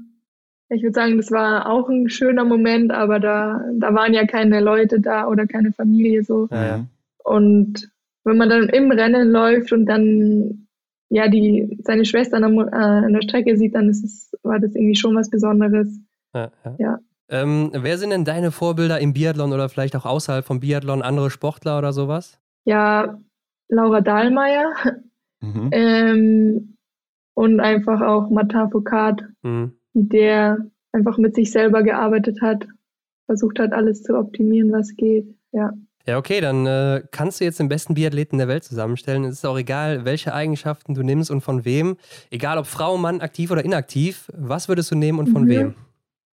ich würde sagen, das war auch ein schöner Moment, aber da, da waren ja keine Leute da oder keine Familie so. Ja, ja. Und wenn man dann im Rennen läuft und dann ja, die, seine Schwester an der, äh, an der Strecke sieht, dann ist es, war das irgendwie schon was Besonderes. Ja. ja. ja. Ähm, wer sind denn deine Vorbilder im Biathlon oder vielleicht auch außerhalb vom Biathlon, andere Sportler oder sowas? Ja, Laura Dahlmeier mhm. ähm, und einfach auch Martin Foucault, mhm. der einfach mit sich selber gearbeitet hat, versucht hat, alles zu optimieren, was geht. Ja. Ja, okay, dann äh, kannst du jetzt den besten Biathleten der Welt zusammenstellen. Es ist auch egal, welche Eigenschaften du nimmst und von wem. Egal ob Frau, Mann, aktiv oder inaktiv. Was würdest du nehmen und von mhm. wem?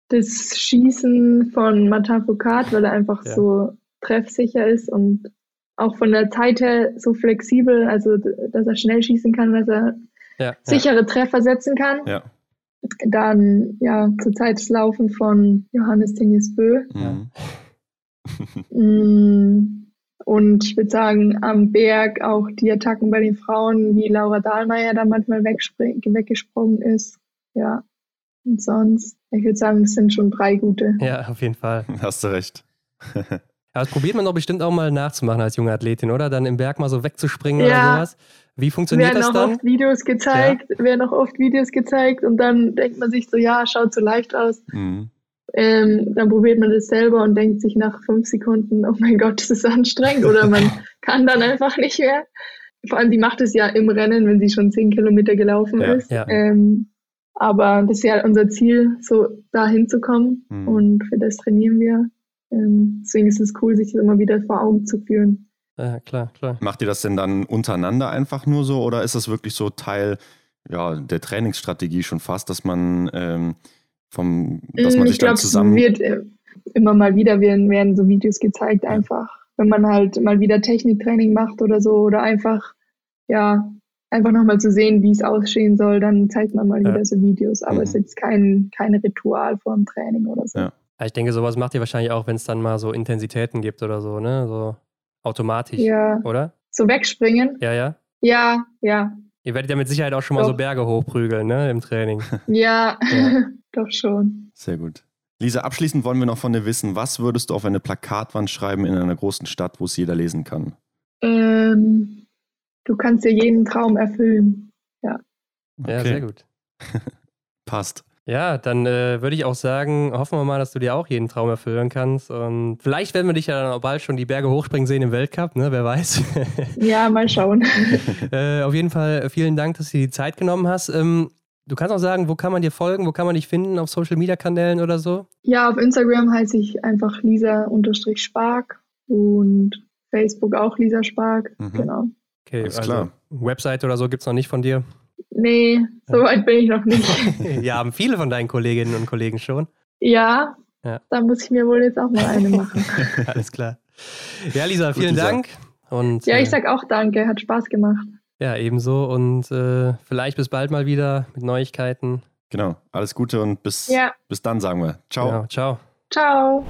Das Schießen von Martin Foucault, weil er einfach ja. so treffsicher ist und auch von der Zeit her so flexibel, also dass er schnell schießen kann, dass er ja, sichere ja. Treffer setzen kann. Ja. Dann ja zurzeit das Laufen von Johannes Tinges Bö. Mhm. Mm, und ich würde sagen, am Berg auch die Attacken bei den Frauen, wie Laura Dahlmeier da manchmal weggesprungen ist. Ja. Und sonst, ich würde sagen, es sind schon drei gute. Ja, auf jeden Fall. (laughs) Hast du recht. Aber das probiert man doch bestimmt auch mal nachzumachen als junge Athletin, oder? Dann im Berg mal so wegzuspringen ja. oder sowas. Wie funktioniert das dann? Werden noch oft Videos gezeigt, ja. werden noch oft Videos gezeigt und dann denkt man sich so, ja, schaut so leicht aus. Mhm. Ähm, dann probiert man das selber und denkt sich nach fünf Sekunden, oh mein Gott, das ist anstrengend oder man (laughs) kann dann einfach nicht mehr. Vor allem, die macht es ja im Rennen, wenn sie schon zehn Kilometer gelaufen ja, ist. Ja. Ähm, aber das ist ja unser Ziel, so da hinzukommen mhm. und für das trainieren wir. Ähm, deswegen ist es cool, sich das immer wieder vor Augen zu führen. Ja, klar, klar. Macht ihr das denn dann untereinander einfach nur so oder ist das wirklich so Teil ja, der Trainingsstrategie schon fast, dass man ähm, vom, dass man Mm, sich ich glaube, dann es zusammen. wird äh, immer mal wieder werden, werden so Videos gezeigt, einfach, wenn man halt mal wieder Techniktraining macht oder so, oder einfach, ja, einfach nochmal zu sehen, wie es aussehen soll, dann zeigt man mal Ja. wieder so Videos. Aber es ist Mhm. jetzt kein, kein Ritual vor dem Training oder so. Ja. Ja, Ich denke, sowas macht ihr wahrscheinlich auch, wenn es dann mal so Intensitäten gibt oder so, ne? So automatisch, Ja, oder? so wegspringen. Ja, ja. Ja, ja, Ihr werdet ja mit Sicherheit auch schon mal Doch. so Berge hochprügeln, ne? Im Training. (laughs) ja, Ja. (laughs) doch schon. Sehr gut. Lisa, abschließend wollen wir noch von dir wissen, was würdest du auf eine Plakatwand schreiben in einer großen Stadt, wo es jeder lesen kann? Ähm, du kannst dir jeden Traum erfüllen. Ja, sehr gut. (laughs) Passt. Ja, dann äh, würde ich auch sagen, hoffen wir mal, dass du dir auch jeden Traum erfüllen kannst. Und vielleicht werden wir dich ja dann auch bald schon die Berge hochspringen sehen im Weltcup, ne? Wer weiß. (laughs) Ja, mal schauen. (laughs) äh, auf jeden Fall vielen Dank, dass du dir die Zeit genommen hast. Ähm, du kannst auch sagen, wo kann man dir folgen, wo kann man dich finden, auf Social Media Kanälen oder so? Ja, auf Instagram heiße ich einfach Lisa-Spark und Facebook auch Lisa Spark. Mhm. Genau. Okay, Alles also klar. Website oder so gibt es noch nicht von dir. Nee, so weit bin ich noch nicht. (laughs) ja, haben viele von deinen Kolleginnen und Kollegen schon. Ja, Ja. da muss ich mir wohl jetzt auch mal eine machen. (laughs) Alles klar. Ja, Lisa, vielen Lisa. Dank. Und, Ja, äh, ich sag auch danke, hat Spaß gemacht. Ja, ebenso. Und äh, vielleicht bis bald mal wieder mit Neuigkeiten. Genau. Alles Gute und bis, Ja, bis dann, sagen wir. Ciao. Ja, ciao. ciao.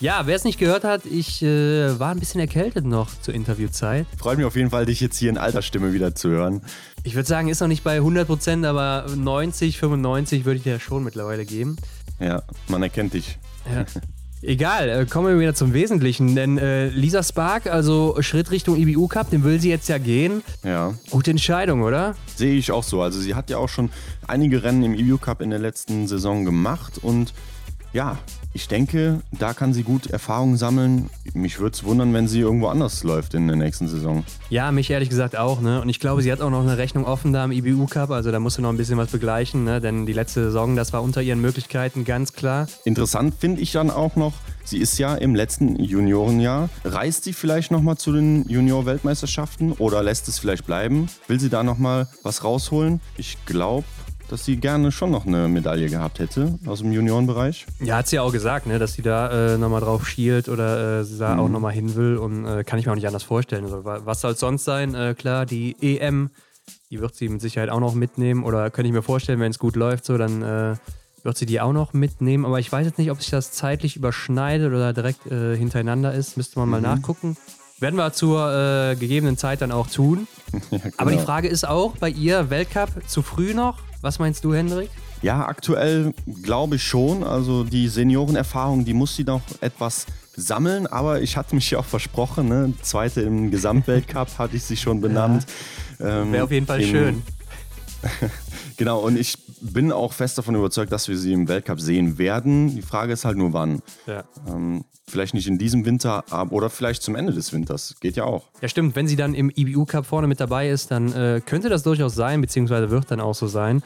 Ja, wer es nicht gehört hat, ich äh, war ein bisschen erkältet noch zur Interviewzeit. Freut mich auf jeden Fall, dich jetzt hier in alter Stimme wieder zu hören. Ich würde sagen, ist noch nicht bei 100%, aber 90, 95 würde ich dir schon mittlerweile geben. Ja, man erkennt dich. Ja. Egal, äh, kommen wir wieder zum Wesentlichen, denn äh, Lisa Spark, also Schritt Richtung IBU Cup, den will sie jetzt ja gehen. Ja, Gute Entscheidung, oder? sehe ich auch so. Also sie hat ja auch schon einige Rennen im EU Cup in der letzten Saison gemacht und ja, ich denke, da kann sie gut Erfahrungen sammeln. Mich würde es wundern, wenn sie irgendwo anders läuft in der nächsten Saison. Ja, mich ehrlich gesagt auch, ne? Und ich glaube, sie hat auch noch eine Rechnung offen da im IBU Cup, also da musst du noch ein bisschen was begleichen, ne? Denn die letzte Saison, das war unter ihren Möglichkeiten ganz klar. Interessant finde ich dann auch noch, sie ist ja im letzten Juniorenjahr. Reist sie vielleicht nochmal zu den Junior-Weltmeisterschaften oder lässt es vielleicht bleiben? Will sie da nochmal was rausholen? Ich glaube, dass sie gerne schon noch eine Medaille gehabt hätte aus dem Juniorenbereich. Ja, hat sie ja auch gesagt, ne, dass sie da äh, nochmal drauf schielt oder äh, sie da auch nochmal hin will und äh, kann ich mir auch nicht anders vorstellen. Also, wa- was soll es sonst sein? Äh, klar, die EM, die wird sie mit Sicherheit auch noch mitnehmen oder könnte ich mir vorstellen, wenn es gut läuft, so dann äh, wird sie die auch noch mitnehmen. Aber ich weiß jetzt nicht, ob sich das zeitlich überschneidet oder direkt äh, hintereinander ist. Müsste man mal nachgucken. Werden wir zur äh, gegebenen Zeit dann auch tun. (laughs) Ja, Aber die genau. Frage ist auch bei ihr, Weltcup zu früh noch? Was meinst du, Hendrik? Ja, aktuell glaube ich schon. Also die Seniorenerfahrung, die muss sie noch etwas sammeln. Aber ich hatte mich ja auch versprochen, ne? Zweite im Gesamtweltcup hatte ich sie schon benannt. Ähm, Wäre auf jeden Fall im- schön. (laughs) Genau, und ich bin auch fest davon überzeugt, dass wir sie im Weltcup sehen werden. Die Frage ist halt nur wann. Ja. Ähm, vielleicht nicht in diesem Winter, aber, oder vielleicht zum Ende des Winters. Geht ja auch. Ja, stimmt. Wenn sie dann im IBU Cup vorne mit dabei ist, dann äh, könnte das durchaus sein, beziehungsweise wird dann auch so sein.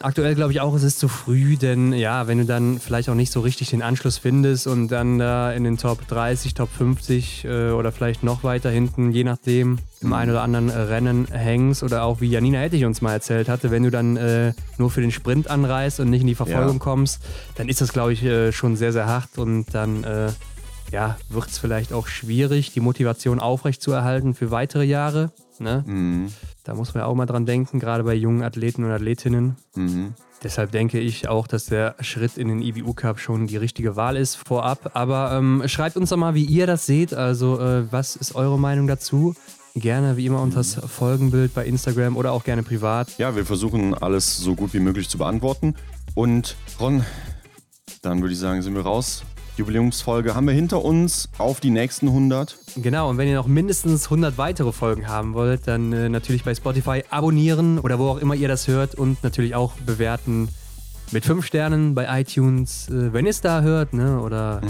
Aktuell glaube ich auch, es ist zu früh, denn ja, wenn du dann vielleicht auch nicht so richtig den Anschluss findest und dann da in den Top 30, Top 50 äh, oder vielleicht noch weiter hinten, je nachdem, im einen oder anderen Rennen hängst oder auch wie Janina Hettich uns mal erzählt hatte, wenn du dann äh, nur für den Sprint anreist und nicht in die Verfolgung Ja. kommst, dann ist das glaube ich äh, schon sehr, sehr hart und dann äh, ja, wird es vielleicht auch schwierig, die Motivation aufrechtzuerhalten für weitere Jahre. Ne? Mhm. Da muss man auch mal dran denken, gerade bei jungen Athleten und Athletinnen. Mhm. Deshalb denke ich auch, dass der Schritt in den IBU Cup schon die richtige Wahl ist vorab. Aber ähm, schreibt uns doch mal, wie ihr das seht. Also, äh, was ist eure Meinung dazu? Gerne wie immer unter das Folgenbild bei Instagram oder auch gerne privat. Ja, wir versuchen alles so gut wie möglich zu beantworten. Und Ron, dann würde ich sagen, sind wir raus. Jubiläumsfolge haben wir hinter uns auf die nächsten 100. Genau, und wenn ihr noch mindestens 100 weitere Folgen haben wollt, dann äh, natürlich bei Spotify abonnieren oder wo auch immer ihr das hört und natürlich auch bewerten mit 5 Sternen bei iTunes, äh, wenn ihr es da hört, ne? oder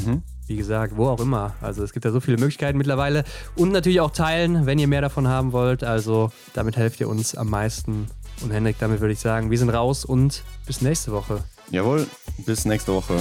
wie gesagt, wo auch immer. Also es gibt ja so viele Möglichkeiten mittlerweile und natürlich auch teilen, wenn ihr mehr davon haben wollt. Also damit helft ihr uns am meisten. Und Henrik, damit würde ich sagen, wir sind raus und bis nächste Woche. Jawohl, bis nächste Woche.